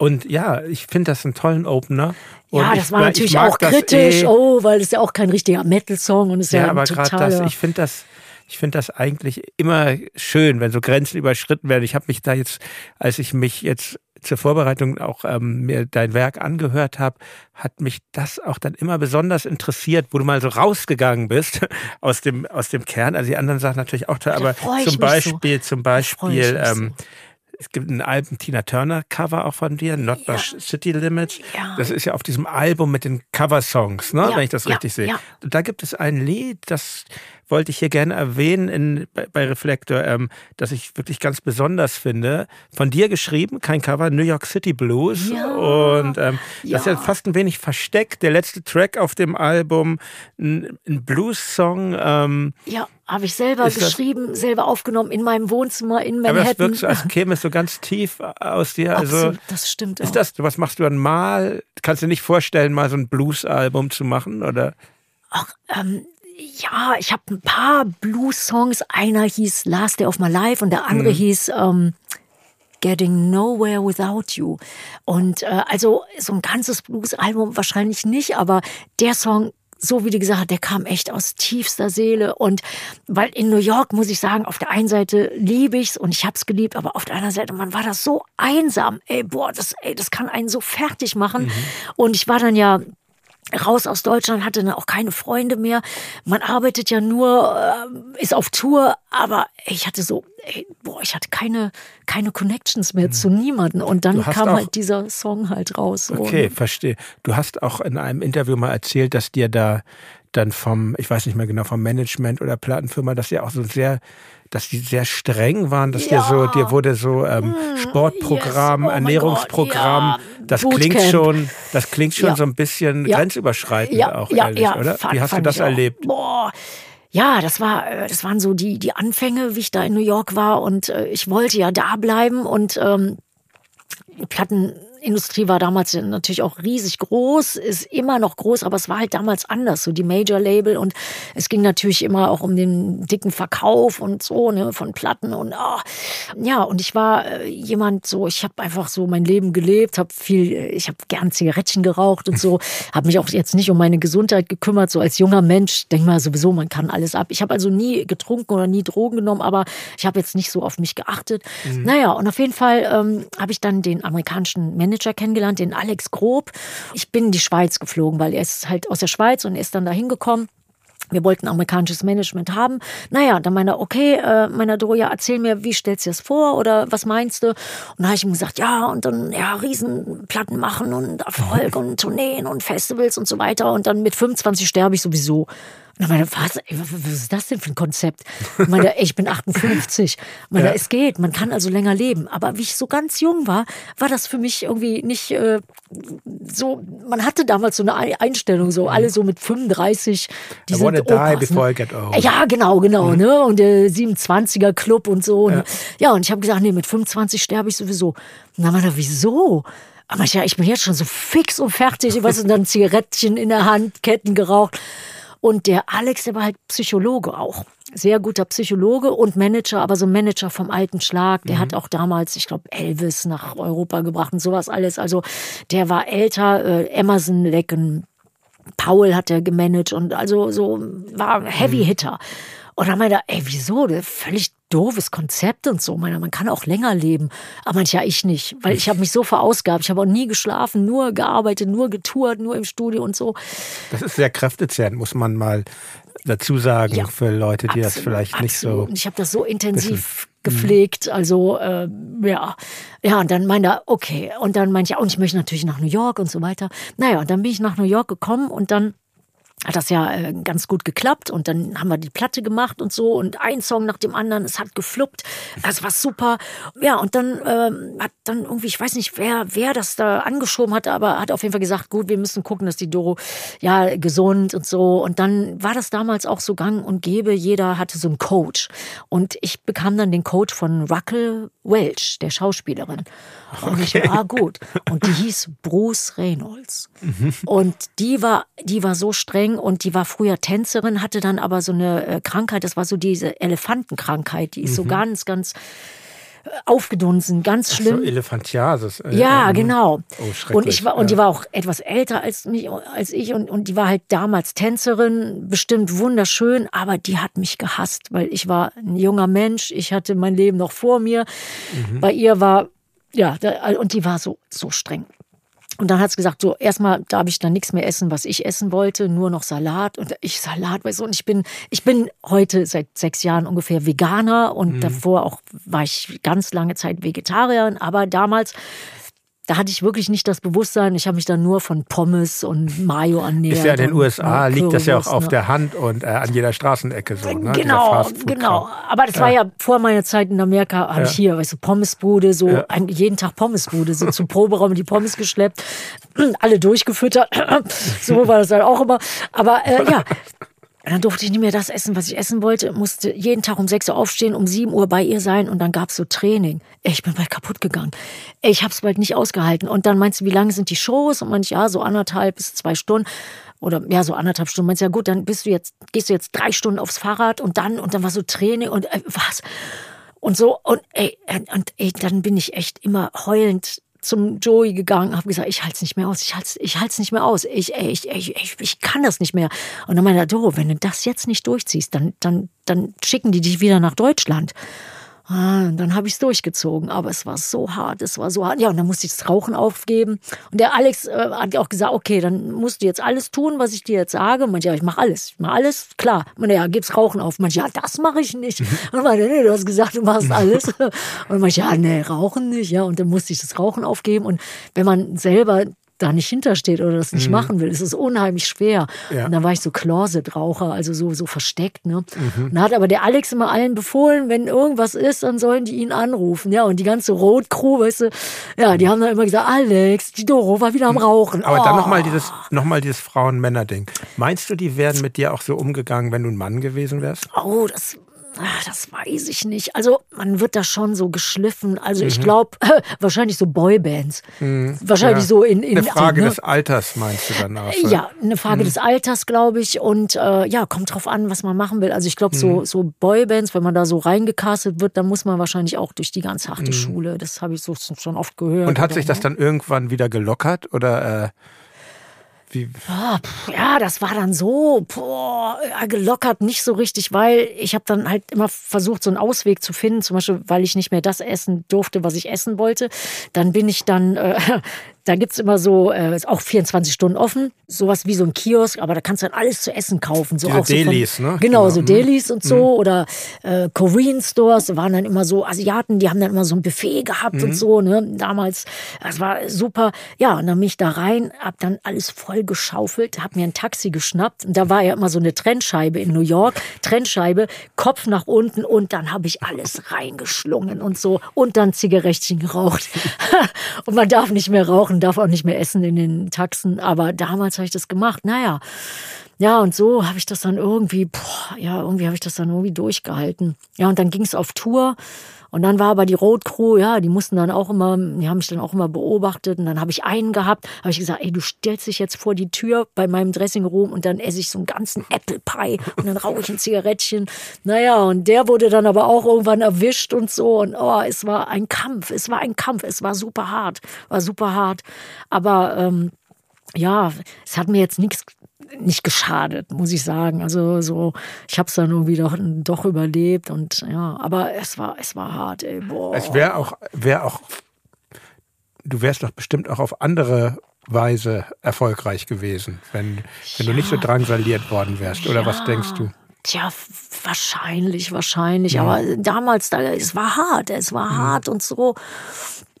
Und ja, ich finde das einen tollen Opener. Und ja, das war natürlich auch kritisch, eh. oh, weil es ja auch kein richtiger Metal-Song und es ist ja, ja aber gerade das, ich finde das, ich finde das eigentlich immer schön, wenn so Grenzen überschritten werden. Ich habe mich da jetzt, als ich mich jetzt zur Vorbereitung auch ähm, mir dein Werk angehört habe, hat mich das auch dann immer besonders interessiert, wo du mal so rausgegangen bist aus dem aus dem Kern. Also die anderen Sachen natürlich auch toll, aber zum Beispiel, so. zum Beispiel, ähm, so es gibt ein Album Tina Turner Cover auch von dir, Not ja. City Limits. Ja. Das ist ja auf diesem Album mit den Cover-Songs, ne? Ja. wenn ich das richtig sehe. Da gibt es ein Lied, das wollte ich hier gerne erwähnen in, bei, bei Reflektor, ähm, dass ich wirklich ganz besonders finde. Von dir geschrieben, kein Cover, New York City Blues. Ja. Und ähm, ja. das ist ja fast ein wenig versteckt. Der letzte Track auf dem Album, ein, ein Blues-Song. Ähm, ja. Habe ich selber ist geschrieben, das, selber aufgenommen in meinem Wohnzimmer in Manhattan. Aber es wirkt so, als käme es so ganz tief aus dir. Also, Absolut, das stimmt ist auch. das, was machst du dann mal? Kannst du dir nicht vorstellen, mal so ein Blues-Album zu machen, oder? Ach, ähm, ja, ich habe ein paar Blues-Songs. Einer hieß Last Day of My Life und der andere mhm. hieß ähm, Getting Nowhere Without You. Und äh, also so ein ganzes Blues-Album wahrscheinlich nicht, aber der Song so wie du gesagt hast, der kam echt aus tiefster Seele. Und weil in New York, muss ich sagen, auf der einen Seite liebe ich's und ich hab's geliebt, aber auf der anderen Seite, man war das so einsam. Ey, boah, das, ey, das kann einen so fertig machen. Mhm. Und ich war dann ja raus aus Deutschland, hatte dann auch keine Freunde mehr. Man arbeitet ja nur, äh, ist auf Tour, aber ich hatte so, ey, boah, ich hatte keine, keine Connections mehr mhm. zu niemanden. Und dann kam auch, halt dieser Song halt raus. Okay, verstehe. Du hast auch in einem Interview mal erzählt, dass dir da dann vom, ich weiß nicht mehr genau, vom Management oder Plattenfirma, dass ihr auch so sehr dass die sehr streng waren, dass ja. dir so, dir wurde so ähm, hm, Sportprogramm, yes. oh Ernährungsprogramm, ja. das Bootcamp. klingt schon, das klingt schon ja. so ein bisschen grenzüberschreitend auch, ehrlich, oder? Fand, Wie hast du das erlebt? Boah. Ja, das war, äh, das waren so die, die Anfänge, wie ich da in New York war und äh, ich wollte ja da bleiben und ähm, Platten Industrie war damals natürlich auch riesig groß, ist immer noch groß, aber es war halt damals anders, so die Major-Label und es ging natürlich immer auch um den dicken Verkauf und so, ne, von Platten und oh, ja, und ich war äh, jemand so, ich habe einfach so mein Leben gelebt, habe viel, ich habe gern Zigarettchen geraucht und so, habe mich auch jetzt nicht um meine Gesundheit gekümmert, so als junger Mensch, denk mal sowieso, man kann alles ab. Ich habe also nie getrunken oder nie Drogen genommen, aber ich habe jetzt nicht so auf mich geachtet. Mhm. Naja, und auf jeden Fall ähm, habe ich dann den amerikanischen Manager Manager kennengelernt, den Alex Grob. Ich bin in die Schweiz geflogen, weil er ist halt aus der Schweiz und er ist dann da hingekommen. Wir wollten amerikanisches Management haben. Naja, dann meinte er, okay, äh, meiner Doja, erzähl mir, wie stellst du das vor oder was meinst du? Und dann habe ich ihm gesagt, ja, und dann ja, Riesenplatten machen und Erfolg und Tourneen und Festivals und so weiter. Und dann mit 25 sterbe ich sowieso. Und meinte was, was ist das denn für ein Konzept? Ich meine, ich bin 58. Ich meine, ja. es geht, man kann also länger leben. Aber wie ich so ganz jung war, war das für mich irgendwie nicht äh, so, man hatte damals so eine Einstellung, so alle so mit 35, die I sind wanna Opas, die before ne? I get old. Ja, genau, genau, mhm. ne? Und der 27er Club und so. Ja, ne? ja und ich habe gesagt, nee, mit 25 sterbe ich sowieso. Und dann meinte er, wieso? Aber ich, ja, ich bin jetzt schon so fix und fertig, was und dann Zigarettchen in der Hand, Ketten geraucht. Und der Alex, der war halt Psychologe auch. Sehr guter Psychologe und Manager, aber so ein Manager vom alten Schlag. Der mhm. hat auch damals, ich glaube, Elvis nach Europa gebracht und sowas alles. Also der war älter, äh, Emerson Lecken, Paul hat er gemanagt und also so war Heavy mhm. Hitter. Und dann meinte er, ey, wieso? Völlig doofes Konzept und so. Meine, man kann auch länger leben. Aber manchmal ja, ich nicht, weil ich habe mich so verausgabt. Ich habe auch nie geschlafen, nur gearbeitet, nur getourt, nur im Studio und so. Das ist sehr kräftezehrend, muss man mal dazu sagen, ja, für Leute, die absolut, das vielleicht absolut. nicht so. Und ich habe das so intensiv wissen. gepflegt. Also äh, ja, ja, und dann meinte er, okay. Und dann meinte ich, und ich möchte natürlich nach New York und so weiter. Naja, und dann bin ich nach New York gekommen und dann hat das ja äh, ganz gut geklappt und dann haben wir die Platte gemacht und so und ein Song nach dem anderen, es hat gefluppt, das war super. Ja, und dann ähm, hat dann irgendwie, ich weiß nicht, wer, wer das da angeschoben hatte, aber hat auf jeden Fall gesagt, gut, wir müssen gucken, dass die Doro ja gesund und so. Und dann war das damals auch so gang und gäbe, jeder hatte so einen Coach. Und ich bekam dann den Coach von Ruckel Welch, der Schauspielerin. Und okay. ich war gut. Und die hieß Bruce Reynolds. Mhm. Und die war, die war so streng und die war früher Tänzerin, hatte dann aber so eine äh, Krankheit, das war so diese Elefantenkrankheit, die ist mhm. so ganz, ganz äh, aufgedunsen, ganz schlimm. Ach so, Elefantiasis. Äh, ja, äh, genau. Oh, und ich war und die war auch etwas älter als mich, als ich und und die war halt damals Tänzerin, bestimmt wunderschön, aber die hat mich gehasst, weil ich war ein junger Mensch, ich hatte mein Leben noch vor mir. Mhm. Bei ihr war ja, da, und die war so, so streng. Und dann hat sie gesagt, so erstmal darf ich dann nichts mehr essen, was ich essen wollte, nur noch Salat. Und ich Salat, weißt du, und ich bin, ich bin heute seit sechs Jahren ungefähr Veganer und mhm. davor auch war ich ganz lange Zeit Vegetarierin, aber damals da hatte ich wirklich nicht das Bewusstsein. Ich habe mich dann nur von Pommes und Mayo ernährt. Ist ja in den USA, liegt das ja auch auf ne? der Hand und äh, an jeder Straßenecke so. Ne? Genau, genau. Aber das war ja vor meiner Zeit in Amerika, habe ich hier, weißt du, Pommesbude, so jeden Tag Pommesbude, so zum Proberaum die Pommes geschleppt, alle durchgefüttert. so war das halt auch immer. Aber äh, ja, dann durfte ich nicht mehr das essen, was ich essen wollte. Musste jeden Tag um 6 Uhr aufstehen, um 7 Uhr bei ihr sein und dann gab's so Training. Ich bin bald kaputt gegangen. Ich hab's bald nicht ausgehalten. Und dann meinst du, wie lange sind die Shows? Und manch, ja, so anderthalb bis zwei Stunden. Oder ja, so anderthalb Stunden. Meinst du, ja gut, dann bist du jetzt, gehst du jetzt drei Stunden aufs Fahrrad und dann, und dann war so Training und äh, was? Und so, und ey, und ey, dann bin ich echt immer heulend zum Joey gegangen, habe gesagt, ich halte es nicht mehr aus, ich halte ich halte nicht mehr aus, ich, ich, ich, ich, ich kann das nicht mehr. Und dann meinte er, Do, wenn du das jetzt nicht durchziehst, dann, dann, dann schicken die dich wieder nach Deutschland. Ah, dann habe ich es durchgezogen, aber es war so hart, es war so hart. Ja, und dann musste ich das Rauchen aufgeben. Und der Alex äh, hat auch gesagt, okay, dann musst du jetzt alles tun, was ich dir jetzt sage. Und ja, ich mache alles, ich mache alles, klar. Und ja, gib's Rauchen auf. Und ja, das mache ich nicht. Und meinte, nee, du hast gesagt, du machst alles. Und ich ja, nee, Rauchen nicht. Ja, und dann musste ich das Rauchen aufgeben. Und wenn man selber da nicht hintersteht oder das nicht mhm. machen will. Es ist unheimlich schwer. Ja. Und dann war ich so Closet-Raucher, also so, so versteckt. Ne? Mhm. Und da hat aber der Alex immer allen befohlen, wenn irgendwas ist, dann sollen die ihn anrufen. Ja, und die ganze Rot-Crew, weißt du, ja, die haben dann immer gesagt, Alex, die Doro war wieder am Rauchen. Aber oh. dann nochmal dieses, noch dieses Frauen-Männer-Ding. Meinst du, die wären mit dir auch so umgegangen, wenn du ein Mann gewesen wärst? Oh, das Ach, das weiß ich nicht. Also man wird da schon so geschliffen. Also mhm. ich glaube, wahrscheinlich so Boybands. Mhm. Wahrscheinlich ja. so in, in Eine Frage des Alters meinst du dann auch? Ja, eine Frage mhm. des Alters, glaube ich. Und äh, ja, kommt drauf an, was man machen will. Also ich glaube, so, mhm. so Boybands, wenn man da so reingecastet wird, dann muss man wahrscheinlich auch durch die ganz harte mhm. Schule. Das habe ich so schon oft gehört. Und hat sich das dann irgendwann wieder gelockert oder? Äh wie? Ja, das war dann so boah, gelockert, nicht so richtig, weil ich habe dann halt immer versucht, so einen Ausweg zu finden, zum Beispiel, weil ich nicht mehr das essen durfte, was ich essen wollte. Dann bin ich dann äh, da gibt's immer so, äh, ist auch 24 Stunden offen, sowas wie so ein Kiosk, aber da kannst du dann alles zu essen kaufen. So Diese auch Delis, so von, ne? Genau, genau, so mhm. Delis und so mhm. oder äh, Korean Stores, waren dann immer so Asiaten, die haben dann immer so ein Buffet gehabt mhm. und so, ne? Damals, das war super. Ja, und dann bin ich da rein, hab dann alles voll geschaufelt, hab mir ein Taxi geschnappt und da war ja immer so eine Trennscheibe in New York, Trennscheibe, Kopf nach unten und dann habe ich alles reingeschlungen und so und dann Zigarettchen geraucht. und man darf nicht mehr rauchen darf auch nicht mehr essen in den Taxen. Aber damals habe ich das gemacht. Naja, ja, und so habe ich das dann irgendwie, boah, ja, irgendwie habe ich das dann irgendwie durchgehalten. Ja, und dann ging es auf Tour. Und dann war aber die Road Crew, ja, die mussten dann auch immer, die haben mich dann auch immer beobachtet. Und dann habe ich einen gehabt, habe ich gesagt, ey, du stellst dich jetzt vor die Tür bei meinem Dressing Room und dann esse ich so einen ganzen Apple Pie und dann rauche ich ein Zigarettchen. Naja, und der wurde dann aber auch irgendwann erwischt und so. Und oh, es war ein Kampf, es war ein Kampf, es war super hart, war super hart. Aber ähm, ja, es hat mir jetzt nichts nicht geschadet, muss ich sagen. Also so, ich habe es dann irgendwie doch, doch überlebt und ja, aber es war, es war hart, ey. Boah. Es wäre auch, wäre auch, du wärst doch bestimmt auch auf andere Weise erfolgreich gewesen, wenn, wenn ja. du nicht so drangsaliert worden wärst. Oder ja. was denkst du? Tja, wahrscheinlich, wahrscheinlich. Ja. Aber damals, da, es war hart, es war mhm. hart und so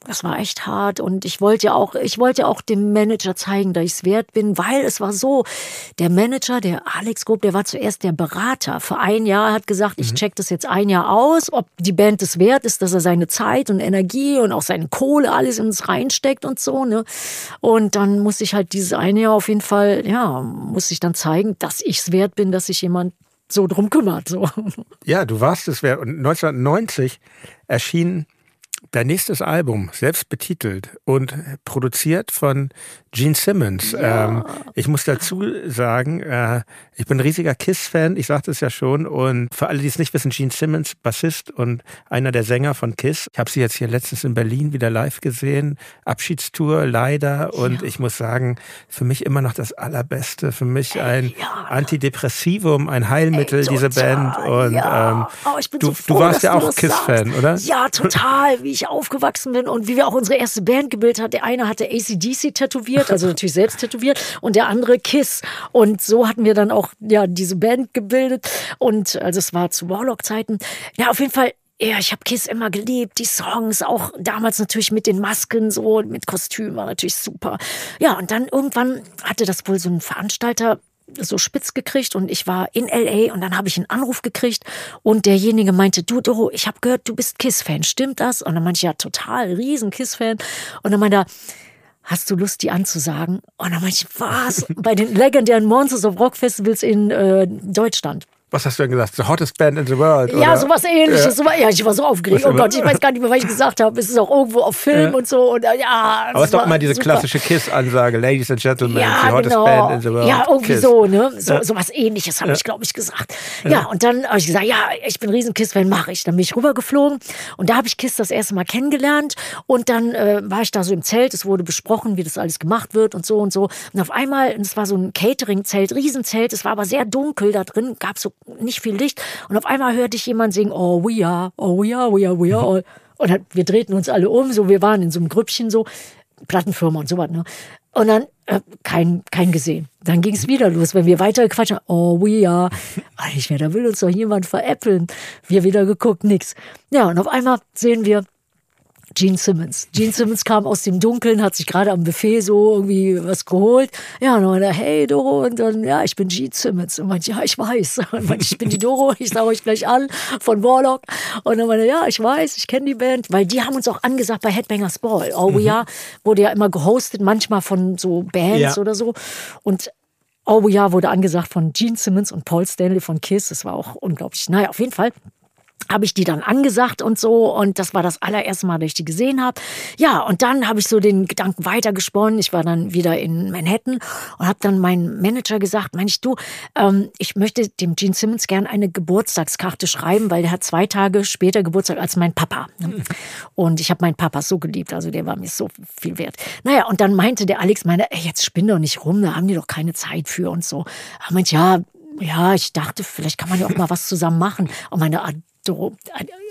das war echt hart und ich wollte ja auch, ich wollte ja auch dem Manager zeigen, dass ich es wert bin, weil es war so, der Manager, der Alex Grob, der war zuerst der Berater. Für ein Jahr hat gesagt, mhm. ich check das jetzt ein Jahr aus, ob die Band es wert ist, dass er seine Zeit und Energie und auch seine Kohle alles in uns reinsteckt und so, ne? Und dann muss ich halt dieses eine Jahr auf jeden Fall, ja, muss ich dann zeigen, dass ich es wert bin, dass sich jemand so drum kümmert, so. Ja, du warst es wert. Und 1990 erschien Dein nächstes Album, selbst betitelt und produziert von Gene Simmons. Ja. Ähm, ich muss dazu sagen, äh, ich bin ein riesiger Kiss-Fan, ich sagte es ja schon. Und für alle, die es nicht wissen, Gene Simmons, Bassist und einer der Sänger von Kiss. Ich habe sie jetzt hier letztens in Berlin wieder live gesehen. Abschiedstour, leider. Und ja. ich muss sagen, für mich immer noch das Allerbeste. Für mich ein ja. Antidepressivum, ein Heilmittel, Ey, diese Band. Und ähm, oh, du, so froh, du warst ja auch Kiss-Fan, oder? Ja, total. Wie ich aufgewachsen bin und wie wir auch unsere erste Band gebildet haben. Der eine hatte ACDC tätowiert also natürlich selbst tätowiert, und der andere Kiss. Und so hatten wir dann auch ja diese Band gebildet. Und also es war zu Warlock-Zeiten. Ja, auf jeden Fall ja, ich habe Kiss immer geliebt, die Songs, auch damals natürlich mit den Masken so, mit Kostüm war natürlich super. Ja, und dann irgendwann hatte das wohl so ein Veranstalter so spitz gekriegt und ich war in LA und dann habe ich einen Anruf gekriegt und derjenige meinte, du Doro, ich habe gehört, du bist Kiss-Fan, stimmt das? Und dann meinte ich, ja, total, riesen Kiss-Fan. Und dann meinte er, hast du Lust, die anzusagen? Und dann meinte ich, was? Bei den legendären Monsters of Rock Festivals in äh, Deutschland was hast du denn gesagt? The hottest band in the world? Ja, sowas ähnliches. Ja. ja, ich war so aufgeregt. Oh Gott, ich weiß gar nicht mehr, was ich gesagt habe. Es ist auch irgendwo auf Film ja. und so. Und, ja, Aber es ist doch immer diese super. klassische Kiss-Ansage. Ladies and Gentlemen, ja, the hottest genau. band in the world. Ja, irgendwie Kiss. so, ne? So, ja. was ähnliches habe ich, glaube ich, gesagt. Ja, und dann habe ich gesagt, ja, ich bin riesen Kiss-Fan, mache ich. Dann bin ich rübergeflogen und da habe ich Kiss das erste Mal kennengelernt. Und dann äh, war ich da so im Zelt. Es wurde besprochen, wie das alles gemacht wird und so und so. Und auf einmal, es war so ein Catering-Zelt, Riesenzelt. Es war aber sehr dunkel da drin, gab so nicht viel Licht. Und auf einmal hörte ich jemand singen, oh we are, oh we are, we are, we are all. Und dann, wir drehten uns alle um, so wir waren in so einem Grüppchen so, Plattenfirma und so was. Ne? Und dann äh, kein, kein gesehen. Dann ging es wieder los, wenn wir weiter gequatscht haben. Oh, we are. Ich mehr, da will uns doch jemand veräppeln. Wir wieder geguckt, nix. Ja, und auf einmal sehen wir Gene Simmons. Gene Simmons kam aus dem Dunkeln, hat sich gerade am Buffet so irgendwie was geholt. Ja, und dann hey Doro, und dann, ja, ich bin Gene Simmons. Und meinte, ja, ich weiß. Und meinte, ich bin die Doro, ich sage euch gleich an, von Warlock. Und dann meinte, ja, ich weiß, ich kenne die Band. Weil die haben uns auch angesagt bei Headbangers Ball. Oh mhm. ja, wurde ja immer gehostet, manchmal von so Bands ja. oder so. Und Oh ja, wurde angesagt von Gene Simmons und Paul Stanley von Kiss. Das war auch unglaublich. Naja, auf jeden Fall habe ich die dann angesagt und so und das war das allererste Mal, dass ich die gesehen habe. Ja, und dann habe ich so den Gedanken weitergesponnen. Ich war dann wieder in Manhattan und habe dann meinem Manager gesagt, Mensch, du, ähm, ich möchte dem Gene Simmons gern eine Geburtstagskarte schreiben, weil der hat zwei Tage später Geburtstag als mein Papa. Und ich habe meinen Papa so geliebt, also der war mir so viel wert. Naja, und dann meinte der Alex, meine, ey, jetzt spinn doch nicht rum, da haben die doch keine Zeit für und so. Aber meinte, ja, ja, ich dachte, vielleicht kann man ja auch mal was zusammen machen. Und meine so,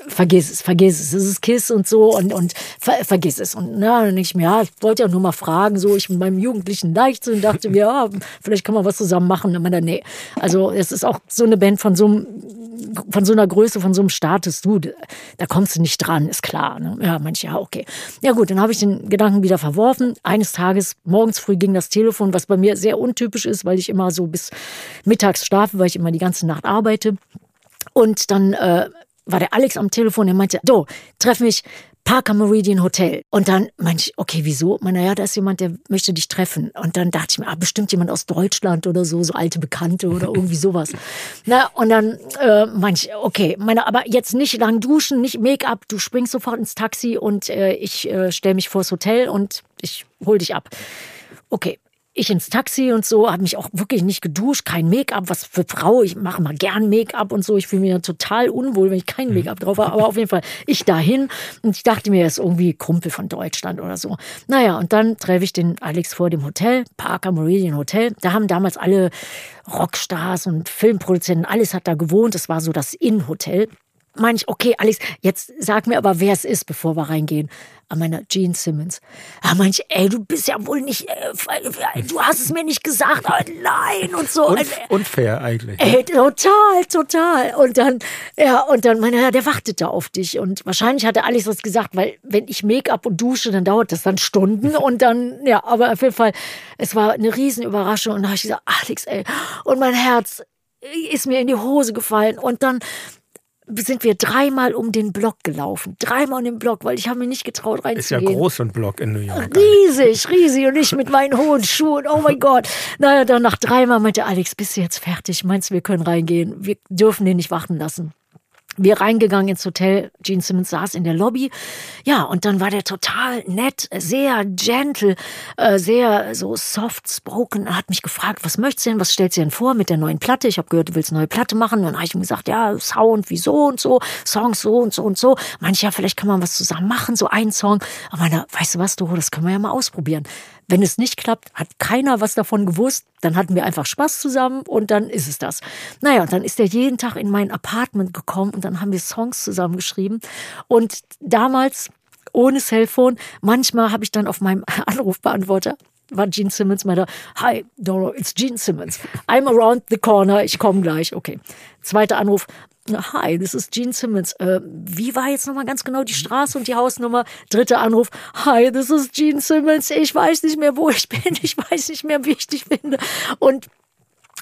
vergiss es, vergiss es, es ist Kiss und so und, und ver, vergiss es. Und na, dann ich mir, ja, ich wollte ja nur mal fragen, so ich mit meinem jugendlichen Leichtsinn dachte mir, ja, vielleicht kann man was zusammen machen. Und dann, nee, also es ist auch so eine Band von so einem, von so einer Größe, von so einem Status, du, da kommst du nicht dran, ist klar. Ne? Ja, manche, ja, okay. Ja gut, dann habe ich den Gedanken wieder verworfen. Eines Tages, morgens früh ging das Telefon, was bei mir sehr untypisch ist, weil ich immer so bis mittags schlafe, weil ich immer die ganze Nacht arbeite. Und dann äh, war der Alex am Telefon, der meinte, do, treff mich, Parker Meridian Hotel. Und dann meinte ich, okay, wieso? Meine, ja, da ist jemand, der möchte dich treffen. Und dann dachte ich mir, ah, bestimmt jemand aus Deutschland oder so, so alte Bekannte oder irgendwie sowas. Na, und dann äh, meinte ich, okay, meine, aber jetzt nicht lang duschen, nicht Make-up, du springst sofort ins Taxi und äh, ich äh, stelle mich vors Hotel und ich hol dich ab. Okay, ich ins Taxi und so, habe mich auch wirklich nicht geduscht, kein Make-up, was für Frau, ich mache mal gern Make-up und so, ich fühle mich ja total unwohl, wenn ich kein Make-up drauf habe, aber auf jeden Fall ich dahin und ich dachte mir, er ist irgendwie Kumpel von Deutschland oder so. Naja, und dann treffe ich den Alex vor dem Hotel, Parker Meridian Hotel, da haben damals alle Rockstars und Filmproduzenten, alles hat da gewohnt, das war so das Inn-Hotel meine ich, okay, Alex, jetzt sag mir aber, wer es ist, bevor wir reingehen. An meiner Gene Simmons. Da meine ich, ey, du bist ja wohl nicht, äh, du hast es mir nicht gesagt, aber nein und so. Unf unfair eigentlich. Ey, total, total. Und dann, ja, und dann meine, ja, der wartet da auf dich. Und wahrscheinlich hatte Alex was gesagt, weil wenn ich Make-up und dusche, dann dauert das dann Stunden. Und dann, ja, aber auf jeden Fall, es war eine Riesenüberraschung. Und da habe ich gesagt, Alex, ey, und mein Herz ist mir in die Hose gefallen. Und dann sind wir dreimal um den Block gelaufen. Dreimal um den Block, weil ich habe mir nicht getraut reinzugehen. Ist ja groß, ein Block in New York. Riesig, riesig. Und ich mit meinen hohen Schuhen. Oh mein Gott. Naja, dann nach dreimal meinte Alex, bist du jetzt fertig? Meinst du, wir können reingehen? Wir dürfen den nicht warten lassen wir reingegangen ins Hotel. Gene Simmons saß in der Lobby. Ja, und dann war der total nett, sehr gentle, äh, sehr so soft spoken. Er hat mich gefragt, was möchtest du denn, was stellst du denn vor mit der neuen Platte? Ich habe gehört, du willst eine neue Platte machen. Dann habe ich ihm gesagt, ja, Sound, wieso und so, Songs so und so und so. Manche, ja, vielleicht kann man was zusammen machen, so ein Song. Aber meine, weißt du was, Doro, das können wir ja mal ausprobieren. Wenn es nicht klappt, hat keiner was davon gewusst. Dann hatten wir einfach Spaß zusammen und dann ist es das. Naja, und dann ist er jeden Tag in mein Apartment gekommen und dann haben wir Songs zusammengeschrieben. Und damals ohne Cellphone, manchmal habe ich dann auf meinem Anrufbeantworter war Gene Simmons meinte, Hi, Doro, it's Gene Simmons. I'm around the corner, ich komme gleich. Okay. Zweiter Anruf, Hi, this is Gene Simmons. Äh, wie war jetzt nochmal ganz genau die Straße und die Hausnummer? Dritter Anruf. Hi, this is Gene Simmons. Ich weiß nicht mehr, wo ich bin. Ich weiß nicht mehr, wie ich dich finde. Und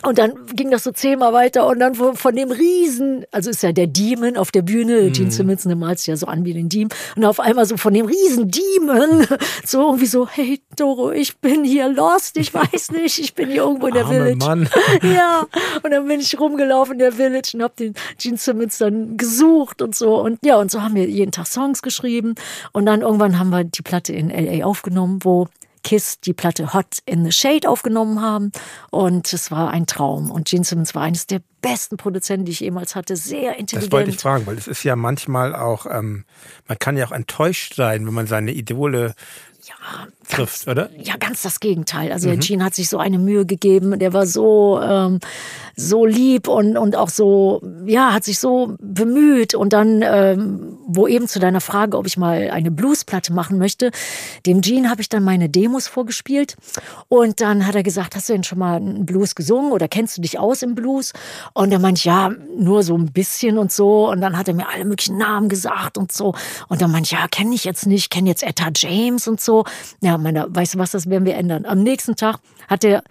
und dann ging das so zehnmal weiter und dann von, von dem Riesen, also ist ja der Demon auf der Bühne, mhm. Gene Simmons der malt sich ja so an wie den Demon und auf einmal so von dem Riesen Demon so irgendwie so, hey Doro, ich bin hier lost, ich weiß nicht, ich bin hier irgendwo in der Arme Village. Mann. Ja, und dann bin ich rumgelaufen in der Village und hab den Gene Simmons dann gesucht und so und ja, und so haben wir jeden Tag Songs geschrieben und dann irgendwann haben wir die Platte in LA aufgenommen, wo Kiss die Platte Hot in the Shade aufgenommen haben. Und es war ein Traum. Und Gene Simmons war eines der besten Produzenten, die ich jemals hatte. Sehr intelligent. Das wollte ich fragen, weil es ist ja manchmal auch, ähm, man kann ja auch enttäuscht sein, wenn man seine Idole ja, trifft, ganz, oder? Ja, ganz das Gegenteil. Also mhm. Gene hat sich so eine Mühe gegeben. Der war so, ähm, so lieb und, und auch so, ja, hat sich so bemüht. Und dann, ähm, wo eben zu deiner Frage, ob ich mal eine Bluesplatte machen möchte, dem Gene habe ich dann meine Demos vorgespielt. Und dann hat er gesagt, hast du denn schon mal einen Blues gesungen oder kennst du dich aus im Blues? Und er meinte, ja, nur so ein bisschen und so. Und dann hat er mir alle möglichen Namen gesagt und so. Und dann meinte ich, ja, kenne ich jetzt nicht, kenne jetzt Etta James und so. Ja, meiner, weißt du was, das werden wir ändern. Am nächsten Tag hat er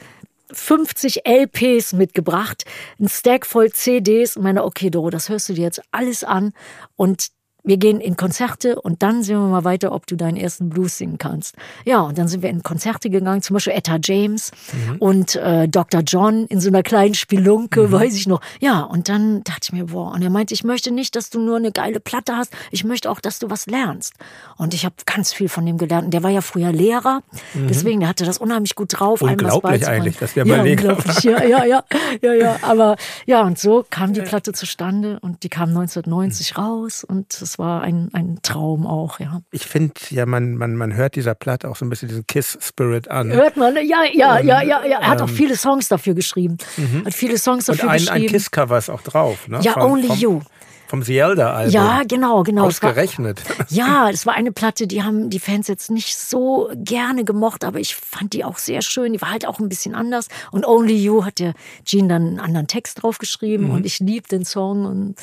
50 LPs mitgebracht, ein Stack voll CDs und meine, okay, Doro, das hörst du dir jetzt alles an und wir gehen in Konzerte und dann sehen wir mal weiter, ob du deinen ersten Blues singen kannst. Ja, und dann sind wir in Konzerte gegangen, zum Beispiel Etta James mhm. und äh, Dr. John in so einer kleinen Spelunke, mhm. weiß ich noch. Ja, und dann dachte ich mir, boah, und er meinte, ich möchte nicht, dass du nur eine geile Platte hast, ich möchte auch, dass du was lernst. Und ich habe ganz viel von dem gelernt. Und der war ja früher Lehrer, mhm. deswegen, der hatte das unheimlich gut drauf. Unglaublich eigentlich, dass der mal ja, Lehrer war. Ja, ja, ja, ja, ja, aber ja, und so kam die Platte zustande und die kam 1990 raus und es war ein, ein Traum auch, ja. Ich finde ja, man, man, man hört dieser Platte auch so ein bisschen diesen Kiss-Spirit an. Hört man, ja, ja, Und, ja, ja, ja. Er hat ähm, auch viele Songs dafür geschrieben. Mhm. Hat viele Songs dafür Und ein, geschrieben. ein Kiss-Cover ist auch drauf, ne? Ja, Von, Only vom, You. Vom The Elder-Album. Ja, genau, genau. Ausgerechnet. War, ja, es war eine Platte, die haben die Fans jetzt nicht so gerne gemocht, aber ich fand die auch sehr schön. Die war halt auch ein bisschen anders. Und Only You hat der Gene dann einen anderen Text draufgeschrieben mhm. und ich liebe den Song und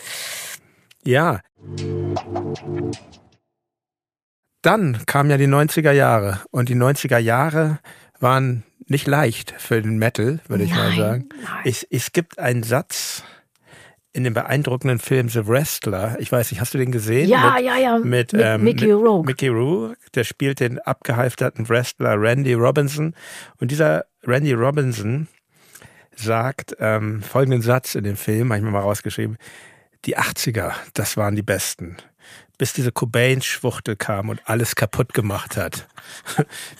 ja. Dann kamen ja die 90er Jahre und die 90er Jahre waren nicht leicht für den Metal, würde ich nein, mal sagen. Es, es gibt einen Satz in dem beeindruckenden Film The Wrestler. Ich weiß nicht, hast du den gesehen? Ja, mit, ja, ja. Mit, mit ähm, Mickey Rourke. Mickey Rourke, der spielt den abgehalfterten Wrestler Randy Robinson. Und dieser Randy Robinson sagt ähm, folgenden Satz in dem Film, habe ich mir mal rausgeschrieben die 80er, das waren die besten. Bis diese Cobain-Schwuchtel kam und alles kaputt gemacht hat.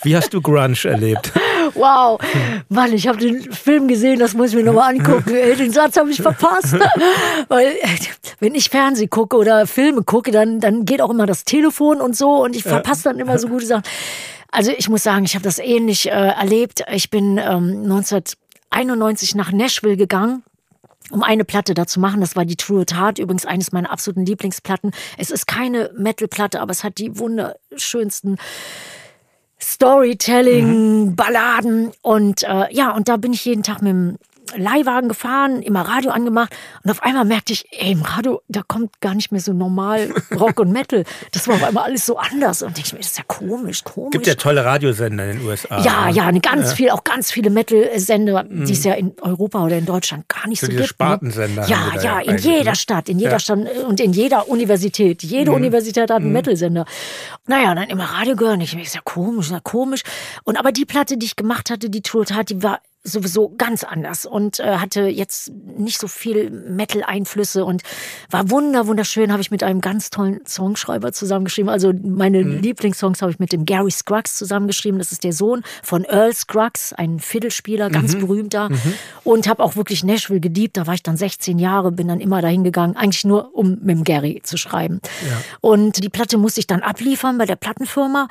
Wie hast du Grunge erlebt? Wow, Mann, ich habe den Film gesehen, das muss ich mir nochmal angucken. Den Satz habe ich verpasst. Weil, wenn ich Fernsehen gucke oder Filme gucke, dann, dann geht auch immer das Telefon und so und ich verpasse dann immer so gute Sachen. Also ich muss sagen, ich habe das ähnlich äh, erlebt. Ich bin ähm, 1991 nach Nashville gegangen um eine Platte dazu machen. Das war die True Heart, übrigens eines meiner absoluten Lieblingsplatten. Es ist keine Metal-Platte, aber es hat die wunderschönsten Storytelling. Balladen und äh, ja, und da bin ich jeden Tag mit dem Leihwagen gefahren, immer Radio angemacht und auf einmal merkte ich, ey, im Radio, da kommt gar nicht mehr so normal Rock und Metal. Das war auf einmal alles so anders und ich mir, das ist ja komisch, komisch. Gibt ja tolle Radiosender in den USA. Ja, ja, eine ganz ja. viel, auch ganz viele Metal-Sender, mhm. die es ja in Europa oder in Deutschland gar nicht so, so diese gibt. Ne? Spartensender. Ja, ja, ja, in jeder ne? Stadt, in jeder ja. Stadt und in jeder Universität. Jede mhm. Universität hat einen mhm. Metal-Sender. Naja, dann immer Radio gehören. Ich mir, ist ja komisch, ist ja komisch. Und aber die Platte, die ich gemacht hatte, die Tour die war sowieso ganz anders und äh, hatte jetzt nicht so viel Metal-Einflüsse und war wunder wunderschön. Habe ich mit einem ganz tollen Songschreiber zusammengeschrieben. Also meine mhm. Lieblingssongs habe ich mit dem Gary Scruggs zusammengeschrieben. Das ist der Sohn von Earl Scruggs, ein Fiddlespieler, ganz mhm. berühmter. Mhm. Und habe auch wirklich Nashville geliebt. Da war ich dann 16 Jahre, bin dann immer dahin gegangen, eigentlich nur um mit dem Gary zu schreiben. Ja. Und die Platte musste ich dann abliefern bei der Plattenfirma.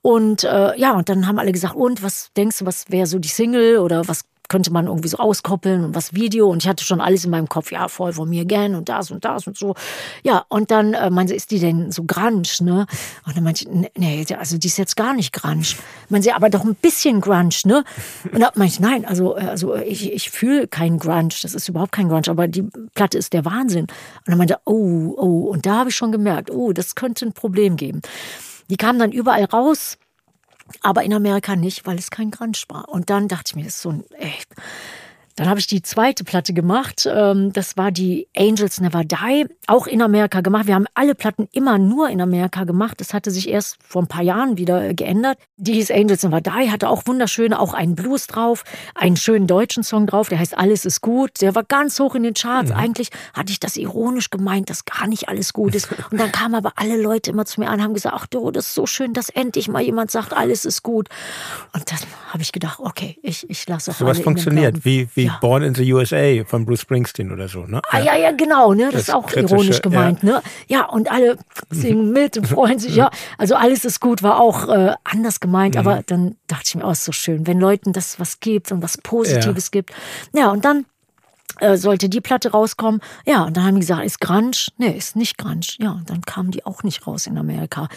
Und äh, ja, und dann haben alle gesagt, und was denkst du, was wäre so die Single oder was könnte man irgendwie so auskoppeln und was Video und ich hatte schon alles in meinem Kopf, ja, voll von mir again und das und das und so. Ja, und dann äh, meinte ist die denn so grunge, ne? Und dann meinte ich, nee, also die ist jetzt gar nicht grunge. Meinte sie, aber doch ein bisschen grunge, ne? Und dann meinte ich, nein, also, äh, also ich, ich fühle keinen Grunge, das ist überhaupt kein Grunge, aber die Platte ist der Wahnsinn. Und dann meinte oh, oh, und da habe ich schon gemerkt, oh, das könnte ein Problem geben. Die kamen dann überall raus, aber in Amerika nicht, weil es kein Grunge war. Und dann dachte ich mir, das ist so ein, echt, dann habe ich die zweite Platte gemacht. Ähm, das war die Angels Never Die, auch in Amerika gemacht. Wir haben alle Platten immer nur in Amerika gemacht. Das hatte sich erst vor ein paar Jahren wieder geändert. Die hieß Angels Never Die, hatte auch wunderschöne, auch einen Blues drauf, einen schönen deutschen Song drauf, der heißt Alles ist gut. Der war ganz hoch in den Charts. Ja. Eigentlich hatte ich das ironisch gemeint, dass gar nicht alles gut ist. Und dann kamen aber alle Leute immer zu mir an und haben gesagt, ach du, das ist so schön, dass endlich mal jemand sagt, alles ist gut. Und dann habe ich gedacht, okay, ich, ich lasse auch so was funktioniert. Wie, wie wie ja. Born in the USA von Bruce Springsteen oder so, ne? Ah, ja, ja, genau, ne? Das, das ist auch ironisch gemeint, ja. ne? Ja, und alle singen mit und freuen sich, ja. Also alles ist gut, war auch äh, anders gemeint, mhm. aber dann dachte ich mir, oh, ist so schön, wenn Leuten das was gibt und was Positives ja. gibt. Ja, und dann äh, sollte die Platte rauskommen. Ja, und dann haben die gesagt, ist Grunge? Nee, ist nicht Grunge. Ja, und dann kamen die auch nicht raus in Amerika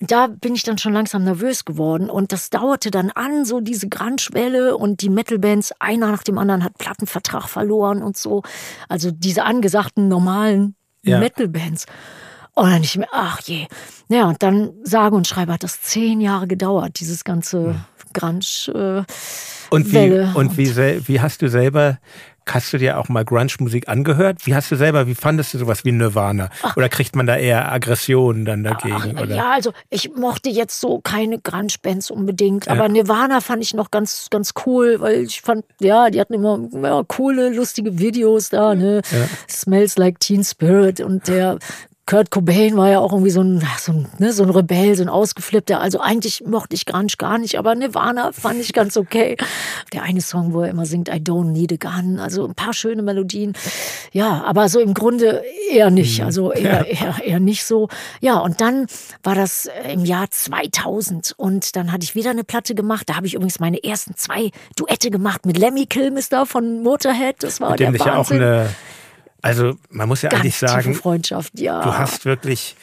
da bin ich dann schon langsam nervös geworden und das dauerte dann an, so diese Grunge-Welle und die Metal-Bands, einer nach dem anderen hat Plattenvertrag verloren und so. Also diese angesagten normalen ja. Metal-Bands. Und dann ich mir, ach je. Ja, und dann sage und schreibe hat das zehn Jahre gedauert, dieses ganze Grunge. Äh, und wie, und wie, wie hast du selber Hast du dir auch mal Grunge-Musik angehört? Wie hast du selber, wie fandest du sowas wie Nirvana? Ach. Oder kriegt man da eher Aggressionen dann dagegen? Ach, ja, also ich mochte jetzt so keine Grunge-Bands unbedingt, ja. aber Nirvana fand ich noch ganz, ganz cool, weil ich fand, ja, die hatten immer ja, coole, lustige Videos da, ne? Ja. Smells Like Teen Spirit und der Kurt Cobain war ja auch irgendwie so ein, so ein, ne, so ein Rebell, so ein Ausgeflippter. Also eigentlich mochte ich Grunge gar nicht, aber Nirvana fand ich ganz okay. Der eine Song, wo er immer singt, I don't need a gun. Also ein paar schöne Melodien. Ja, aber so im Grunde eher nicht. Mhm. Also eher, eher, eher nicht so. Ja, und dann war das im Jahr 2000 und dann hatte ich wieder eine Platte gemacht. Da habe ich übrigens meine ersten zwei Duette gemacht mit Lemmy Kilmister von Motorhead. Das war mit dem der Wahnsinn. Ja auch eine also man muss ja Ganz eigentlich sagen, Freundschaft, ja. du hast wirklich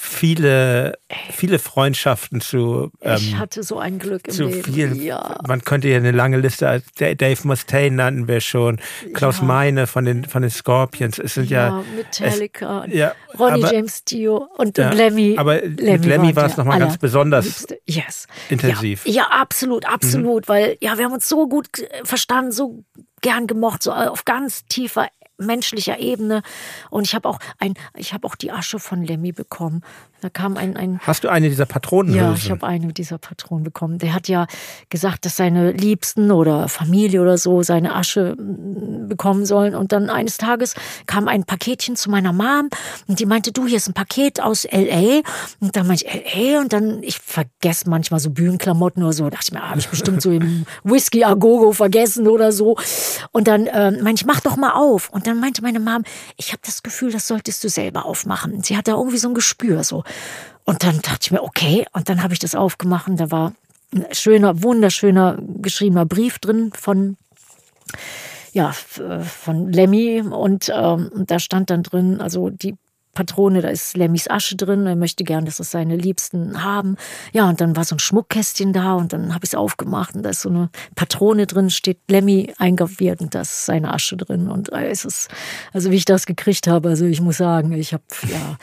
viele, viele Freundschaften zu. Ähm, ich hatte so ein Glück im zu Leben. Viel, ja. Man könnte ja eine lange Liste. Dave Mustaine nannten wir schon, Klaus ja. Meine von den von den Scorpions. Es sind ja, ja Metallica, es, ja, Ronnie aber, James Dio und, ja, Lemmy. Aber Lemmy mit Lemmy war es nochmal ganz besonders yes. intensiv. Ja, absolut, absolut, mhm. weil ja wir haben uns so gut verstanden, so gern gemocht, so auf ganz tiefer menschlicher Ebene. Und ich habe auch ein, ich habe auch die Asche von Lemmy bekommen. Da kam ein, ein Hast du eine dieser Patronen? Ja, ich habe eine dieser Patronen bekommen. Der hat ja gesagt, dass seine Liebsten oder Familie oder so seine Asche mm, bekommen sollen. Und dann eines Tages kam ein Paketchen zu meiner Mom und die meinte, du, hier ist ein Paket aus L.A. Und dann meinte ich, L.A. Und dann, ich vergesse manchmal so Bühnenklamotten oder so. Da dachte ich mir, ah, habe ich bestimmt so im Whisky Agogo vergessen oder so. Und dann äh, meinte ich, mach doch mal auf. Und dann meinte meine Mom, ich habe das Gefühl, das solltest du selber aufmachen. Sie hat da irgendwie so ein Gespür so. Und dann dachte ich mir, okay. Und dann habe ich das aufgemacht. Da war ein schöner, wunderschöner geschriebener Brief drin von ja, von Lemmy und ähm, da stand dann drin, also die Patrone, da ist Lemmys Asche drin. Er möchte gern, dass es seine Liebsten haben. Ja, und dann war so ein Schmuckkästchen da und dann habe ich es aufgemacht und da ist so eine Patrone drin, steht Lemmy eingraviert und da ist seine Asche drin. Und es ist, also wie ich das gekriegt habe, also ich muss sagen, ich habe, ja,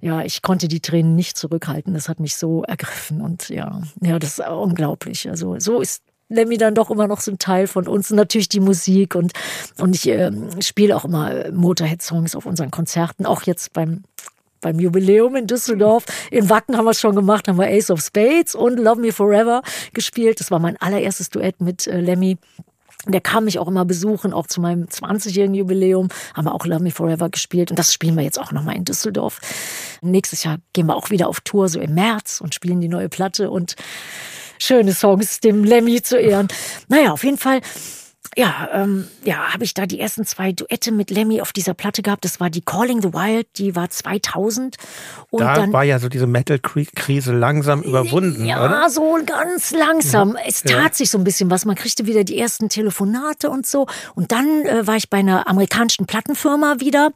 ja, ich konnte die Tränen nicht zurückhalten. Das hat mich so ergriffen und ja, ja, das ist unglaublich. Also so ist Lemmy dann doch immer noch so ein Teil von uns. Und natürlich die Musik und, und ich äh, spiele auch immer Motorhead-Songs auf unseren Konzerten, auch jetzt beim beim Jubiläum in Düsseldorf. In Wacken haben wir es schon gemacht, haben wir Ace of Spades und Love Me Forever gespielt. Das war mein allererstes Duett mit äh, Lemmy. Der kam mich auch immer besuchen, auch zu meinem 20-jährigen Jubiläum, haben wir auch Love Me Forever gespielt und das spielen wir jetzt auch nochmal in Düsseldorf. Nächstes Jahr gehen wir auch wieder auf Tour, so im März und spielen die neue Platte und schöne Songs dem Lemmy zu ehren. Naja, auf jeden Fall ja, ähm, ja, habe ich da die ersten zwei Duette mit Lemmy auf dieser Platte gehabt. Das war die Calling the Wild, die war 2000. Und da dann, war ja so diese Metal-Krise langsam überwunden, ja, oder? Ja, so ganz langsam. Es tat ja. sich so ein bisschen was. Man kriegte wieder die ersten Telefonate und so. Und dann äh, war ich bei einer amerikanischen Plattenfirma wieder.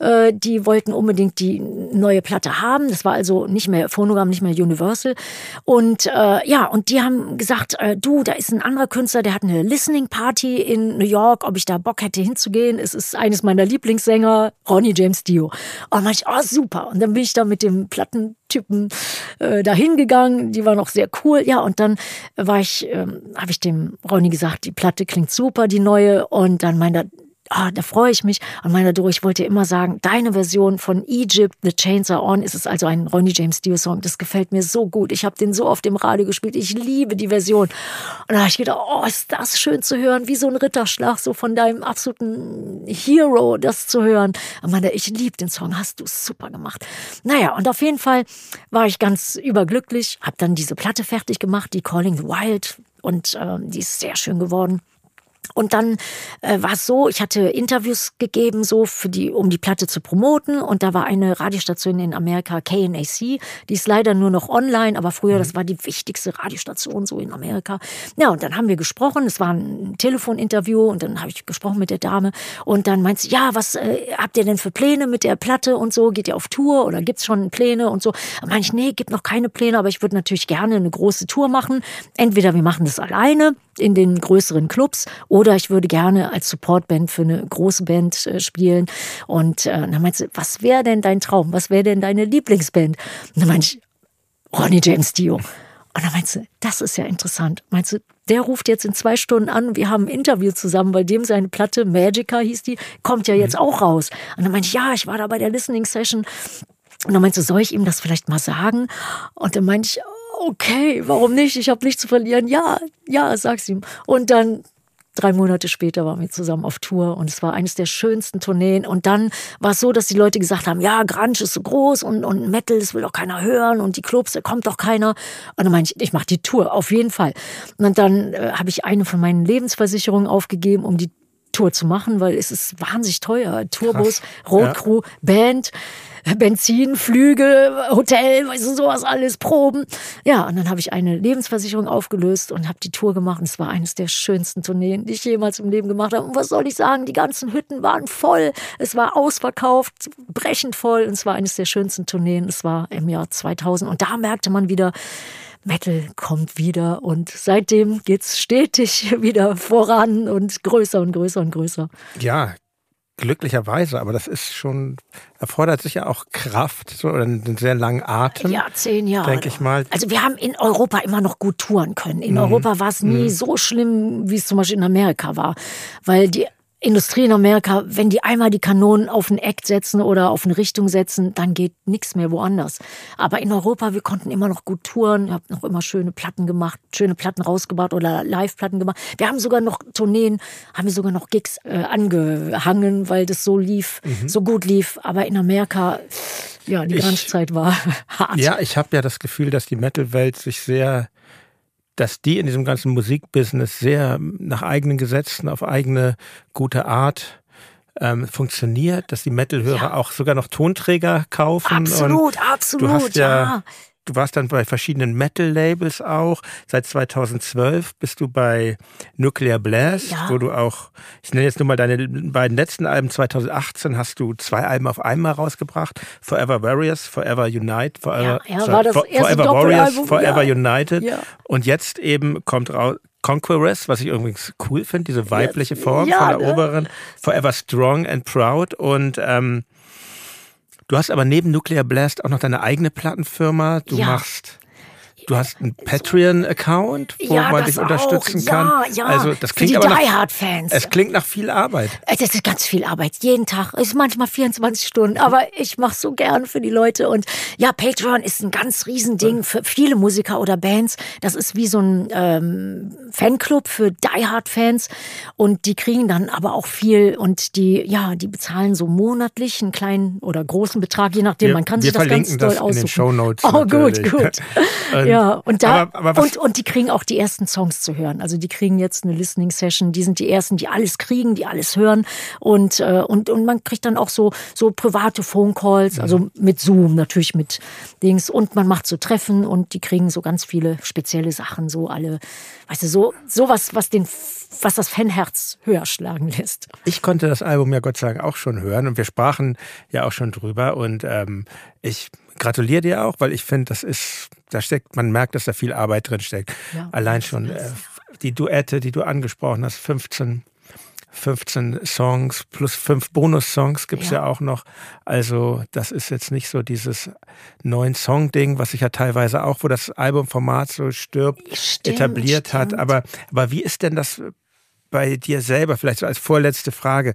Äh, die wollten unbedingt die neue Platte haben. Das war also nicht mehr Phonogramm, nicht mehr Universal. Und äh, ja, und die haben gesagt, äh, du, da ist ein anderer Künstler, der hat eine Listening Party in New York, ob ich da Bock hätte hinzugehen. Es ist eines meiner Lieblingssänger, Ronnie James Dio. Und meinte ich, oh super. Und dann bin ich da mit dem Plattentypen äh, da hingegangen. Die war noch sehr cool. Ja, und dann war ich, ähm, habe ich dem Ronnie gesagt, die Platte klingt super, die neue. Und dann meinte er, ah, da freue ich mich. Und meiner Doro, ich wollte immer sagen, deine Version von Egypt, The Chains Are On, ist es also ein Ronnie James Dio Song. Das gefällt mir so gut. Ich habe den so oft im Radio gespielt. Ich liebe die Version. Und da habe ich gedacht, oh, ist das schön zu hören, wie so ein Ritterschlag, so von deinem absoluten Hero, das zu hören. Und meinte, ich liebe den Song, hast du super gemacht. Naja, und auf jeden Fall war ich ganz überglücklich, habe dann diese Platte fertig gemacht, die Calling the Wild. Und äh, die ist sehr schön geworden. Und dann äh, war es so, ich hatte Interviews gegeben, so für die, um die Platte zu promoten. Und da war eine Radiostation in Amerika, KNAC, die ist leider nur noch online, aber früher, mhm. das war die wichtigste Radiostation so in Amerika. Ja, und dann haben wir gesprochen, es war ein Telefoninterview und dann habe ich gesprochen mit der Dame und dann meint sie, ja, was äh, habt ihr denn für Pläne mit der Platte und so? Geht ihr auf Tour oder gibt's schon Pläne und so? Da meine ich, nee, gibt noch keine Pläne, aber ich würde natürlich gerne eine große Tour machen. Entweder wir machen das alleine in den größeren Clubs oder ich würde gerne als Supportband für eine große Band äh, spielen. Und äh, dann meinte sie, was wäre denn dein Traum? Was wäre denn deine Lieblingsband? Und dann meinte ich, Ronnie James Dio. Und dann meinte sie, das ist ja interessant. Meinst du, der ruft jetzt in zwei Stunden an, wir haben ein Interview zusammen, bei dem seine Platte, Magica hieß die, kommt ja jetzt mhm. auch raus. Und dann meinte ich, ja, ich war da bei der Listening Session. Und dann meinte sie, soll ich ihm das vielleicht mal sagen? Und dann meinte ich, okay, warum nicht? Ich habe nichts zu verlieren. Ja, ja, sag's ihm. Und dann drei Monate später waren wir zusammen auf Tour und es war eines der schönsten Tourneen. Und dann war es so, dass die Leute gesagt haben, ja, Grunge ist so groß und, und Metal, das will doch keiner hören und die Clubs, da kommt doch keiner. Und dann meinte ich, ich mache die Tour, auf jeden Fall. Und dann äh, habe ich eine von meinen Lebensversicherungen aufgegeben, um die Tour zu machen, weil es ist wahnsinnig teuer. Tourbus, Roadcrew, ja. Band. Benzin, Flüge, Hotel, weißt du, sowas alles, Proben. Ja, und dann habe ich eine Lebensversicherung aufgelöst und habe die Tour gemacht. Und es war eines der schönsten Tourneen, die ich jemals im Leben gemacht habe. Und was soll ich sagen? Die ganzen Hütten waren voll. Es war ausverkauft, brechend voll. Und es war eines der schönsten Tourneen. Es war im Jahr 2000. Und da merkte man wieder, Metal kommt wieder und seitdem geht's stetig wieder voran und größer und größer und größer. Ja, Glücklicherweise, aber das ist schon, erfordert sicher auch Kraft so, oder einen sehr langen Atem. Ja, zehn Jahre. Denke ich mal. Also wir haben in Europa immer noch gut touren können. In mhm. Europa war es nie mhm. so schlimm, wie es zum Beispiel in Amerika war. Weil die Industrie in Amerika, wenn die einmal die Kanonen auf ein Act setzen oder auf eine Richtung setzen, dann geht nichts mehr woanders. Aber in Europa, wir konnten immer noch gut touren, ihr habt noch immer schöne Platten gemacht, schöne Platten rausgebracht oder Live-Platten gemacht. Wir haben sogar noch Tourneen, haben wir sogar noch Gigs äh, angehangen, weil das so lief, mhm. so gut lief. Aber in Amerika, ja, die Grunge-Zeit war hart. Ja, ich habe ja das Gefühl, dass die Metal-Welt sich sehr dass die in diesem ganzen Musikbusiness sehr nach eigenen Gesetzen, auf eigene gute Art ähm, funktioniert, dass die Metal-Hörer ja. auch sogar noch Tonträger kaufen. Absolut, absolut, du hast ja, ja Du warst dann bei verschiedenen Metal-Labels auch. Seit 2012 bist du bei Nuclear Blast, ja. wo du auch, ich nenne jetzt nur mal deine beiden letzten Alben. 2018 hast du zwei Alben auf einmal rausgebracht. Forever Warriors, Forever Unite, Forever, ja, ja, war das erste Forever Warriors, Forever United. Und jetzt eben kommt raus, Conqueress, was ich übrigens cool finde, diese weibliche Form von der ne? oberen. Forever Strong and Proud und ähm, Du hast aber neben Nuclear Blast auch noch deine eigene Plattenfirma. Du ja. machst Du hast einen Patreon-Account, wo ja, man dich unterstützen auch. kann. Ja, ja. Also das klingt Für die aber nach, Fans. Es klingt nach viel Arbeit. Das ist ganz viel Arbeit. Jeden Tag. Es ist manchmal 24 Stunden. Aber ich mache so gern für die Leute. Und ja, Patreon ist ein ganz Riesending für viele Musiker oder Bands. Das ist wie so ein ähm, Fanclub für Die Hard Fans. Und die kriegen dann aber auch viel. Und die, ja, die bezahlen so monatlich einen kleinen oder großen Betrag, je nachdem. Wir, man kann sich das ganz toll aussuchen. In den Show Notes oh, natürlich. gut, gut. ja Ja, und da aber, aber und, und die kriegen auch die ersten Songs zu hören. Also die kriegen jetzt eine Listening Session, die sind die ersten, die alles kriegen, die alles hören und äh, und und man kriegt dann auch so so private Phone Calls, mhm. also mit Zoom natürlich mit Dings und man macht so Treffen und die kriegen so ganz viele spezielle Sachen, so alle, weißt du, so sowas, was den was das Fanherz höher schlagen lässt. Ich konnte das Album ja Gott sei Dank auch schon hören und wir sprachen ja auch schon drüber und ähm, ich gratuliere dir auch, weil ich finde, das ist, da steckt, man merkt, dass da viel Arbeit drin steckt. Ja, Allein schon äh, die Duette, die du angesprochen hast, 15 15 Songs plus fünf Bonus-Songs gibt es ja. ja. auch noch. Also das ist jetzt nicht so dieses neun Song-Ding, was sich ja teilweise auch, wo das Albumformat so stirbt, stimmt, etabliert stimmt. hat. Aber, aber wie ist denn das bei dir selber, vielleicht so als vorletzte Frage?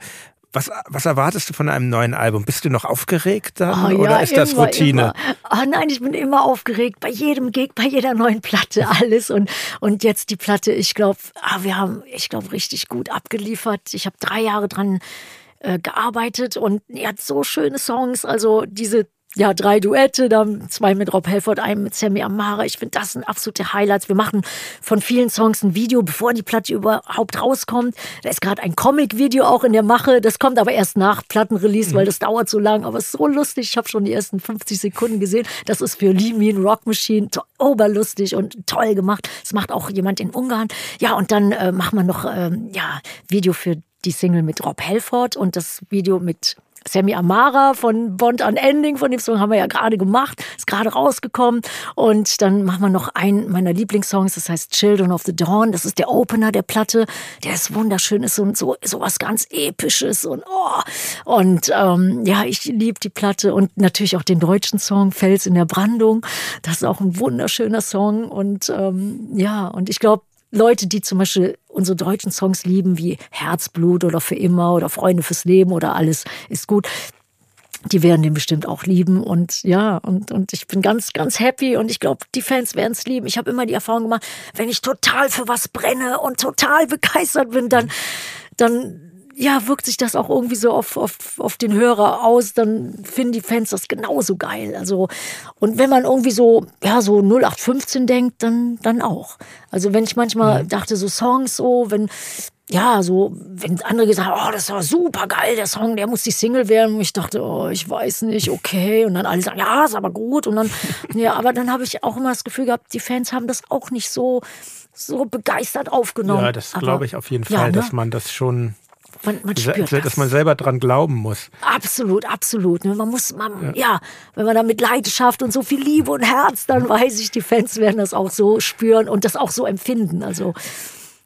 Was, was erwartest du von einem neuen Album? Bist du noch aufgeregt dann oh, oder ja, ist das Routine? Oh nein, ich bin immer aufgeregt bei jedem Gig, bei jeder neuen Platte, alles und und jetzt die Platte. Ich glaube, ah, wir haben, ich glaube, richtig gut abgeliefert. Ich habe drei Jahre dran äh, gearbeitet und er hat so schöne Songs. Also diese ja, drei Duette, dann zwei mit Rob Helford, einen mit Sammy Amara. Ich finde, das sind absolute Highlights. Wir machen von vielen Songs ein Video, bevor die Platte überhaupt rauskommt. Da ist gerade ein Comic-Video auch in der Mache. Das kommt aber erst nach Plattenrelease, mhm. weil das dauert so lang. Aber es ist so lustig. Ich habe schon die ersten 50 Sekunden gesehen. Das ist für Lee Mean Rock Machine oberlustig und toll gemacht. Das macht auch jemand in Ungarn. Ja, und dann äh, machen wir noch ähm, ja, Video für die Single mit Rob Helford und das Video mit Sammy Amara von Bond Unending, von dem Song haben wir ja gerade gemacht, ist gerade rausgekommen. Und dann machen wir noch einen meiner Lieblingssongs, das heißt Children of the Dawn. Das ist der Opener der Platte. Der ist wunderschön, ist so, so, so was ganz Episches und oh. Und ähm, ja, ich liebe die Platte und natürlich auch den deutschen Song Fels in der Brandung. Das ist auch ein wunderschöner Song. Und ähm, ja, und ich glaube, Leute, die zum Beispiel unsere deutschen Songs lieben, wie Herzblut oder Für immer oder Freunde fürs Leben oder Alles ist gut, die werden den bestimmt auch lieben und ja, und, und ich bin ganz, ganz happy und ich glaube, die Fans werden es lieben. Ich habe immer die Erfahrung gemacht, wenn ich total für was brenne und total begeistert bin, dann, dann ja, wirkt sich das auch irgendwie so auf, auf, auf den Hörer aus, dann finden die Fans das genauso geil. Also, und wenn man irgendwie so, ja, so 0815 denkt, dann, dann auch. Also, wenn ich manchmal mhm. dachte, so Songs so, wenn, ja, so, wenn andere gesagt haben, oh, das war super geil, der Song, der muss die Single werden. Und ich dachte, oh, ich weiß nicht, okay. Und dann alle sagen, ja, ist aber gut. Und dann, ja, aber dann habe ich auch immer das Gefühl gehabt, die Fans haben das auch nicht so, so begeistert aufgenommen. Ja, das glaube ich auf jeden Fall, ja, ne? dass man das schon man, man spürt dass das. man selber dran glauben muss. Absolut, absolut. Ne? Man muss, man, ja. ja, wenn man da mit Leidenschaft und so viel Liebe und Herz, dann weiß ich, die Fans werden das auch so spüren und das auch so empfinden. Also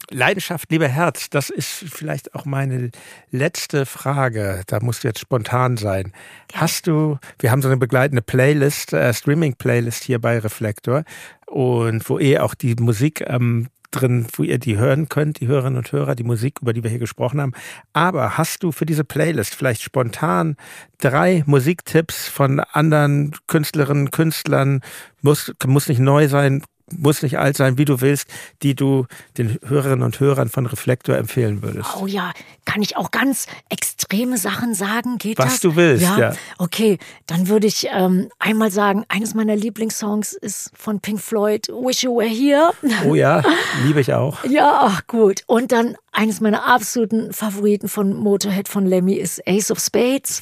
Leidenschaft, lieber Herz, das ist vielleicht auch meine letzte Frage. Da musst du jetzt spontan sein. Ja. Hast du, wir haben so eine begleitende Playlist, äh, Streaming-Playlist hier bei Reflektor und wo eh auch die Musik ähm, drin, wo ihr die hören könnt, die Hörerinnen und Hörer, die Musik, über die wir hier gesprochen haben. Aber hast du für diese Playlist vielleicht spontan drei Musiktipps von anderen Künstlerinnen, Künstlern, muss, muss nicht neu sein, muss nicht alt sein, wie du willst, die du den Hörerinnen und Hörern von Reflektor empfehlen würdest. Oh ja, kann ich auch ganz extreme Sachen sagen? Geht Was das? du willst, ja. ja. Okay, dann würde ich ähm, einmal sagen, eines meiner Lieblingssongs ist von Pink Floyd, Wish You Were Here. Oh ja, liebe ich auch. ja, ach gut. Und dann eines meiner absoluten Favoriten von Motorhead von Lemmy ist Ace of Spades.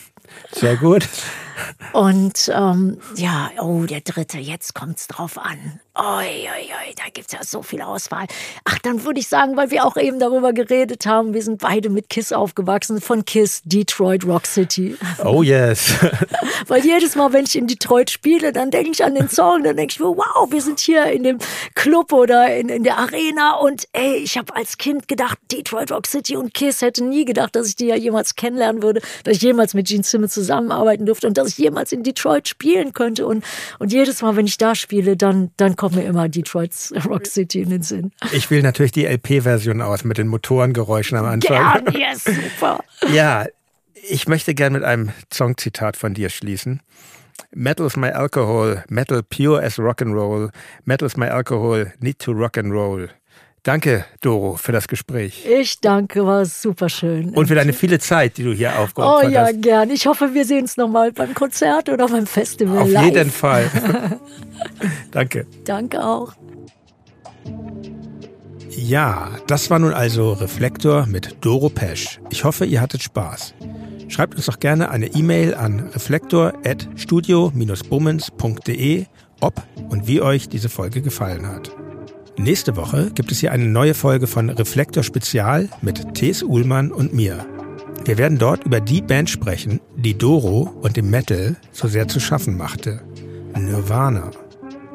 Sehr gut. Und ähm, ja, oh, der dritte, jetzt kommt's drauf an. Oi, oi, oi, da gibt's ja so viel Auswahl. Ach, dann würde ich sagen, weil wir auch eben darüber geredet haben, wir sind beide mit Kiss aufgewachsen, von Kiss, Detroit Rock City. Oh yes. weil jedes Mal, wenn ich in Detroit spiele, dann denke ich an den Song, dann denke ich mir, wow, wir sind hier in dem Club oder in, in der Arena und ey, ich habe als Kind gedacht, Detroit Rock City und Kiss, hätte nie gedacht, dass ich die ja jemals kennenlernen würde, dass ich jemals mit Gene Simmons zusammenarbeiten durfte und dass ich jemals in Detroit spielen könnte. Und, und jedes Mal, wenn ich da spiele, dann, dann kommt mir immer Detroits Rock City in den Sinn. Ich will natürlich die LP-Version aus mit den Motorengeräuschen am Anfang. Gern, yes, super. ja, ich möchte gern mit einem Songzitat von dir schließen. Metal is my alcohol, metal pure as rock and roll. Metal is my alcohol, need to rock and roll. Danke, Doro, für das Gespräch. Ich danke, war super schön. Und für deine viele Zeit, die du hier aufgeopfert hast. Oh ja, hast. gern. Ich hoffe, wir sehen uns nochmal beim Konzert oder beim Festival. Auf live. jeden Fall. danke. Danke auch. Ja, das war nun also Reflektor mit Doro Pesch. Ich hoffe, ihr hattet Spaß. Schreibt uns doch gerne eine E-Mail an reflektor.studio-bummens.de, ob und wie euch diese Folge gefallen hat. Nächste Woche gibt es hier eine neue Folge von Reflektor Spezial mit Thes Uhlmann und mir. Wir werden dort über die Band sprechen, die Doro und dem Metal so sehr zu schaffen machte. Nirvana.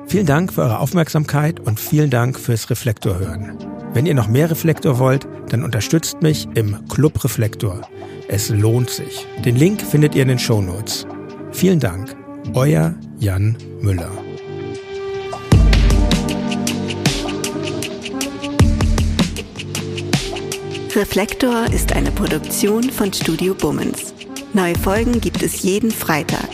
Vielen Dank für eure Aufmerksamkeit und vielen Dank fürs Reflektor hören. Wenn ihr noch mehr Reflektor wollt, dann unterstützt mich im Club Reflektor. Es lohnt sich. Den Link findet ihr in den Show Notes. Vielen Dank. Euer Jan Müller. Reflektor ist eine Produktion von Studio Bummens. Neue Folgen gibt es jeden Freitag.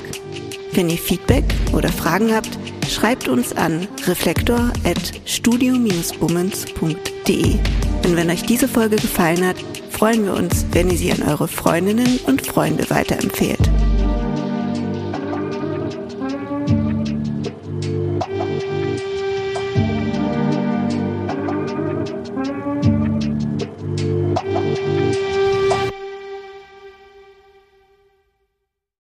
Wenn ihr Feedback oder Fragen habt, schreibt uns an reflektor.studio-bummens.de. Und wenn euch diese Folge gefallen hat, freuen wir uns, wenn ihr sie an eure Freundinnen und Freunde weiterempfehlt.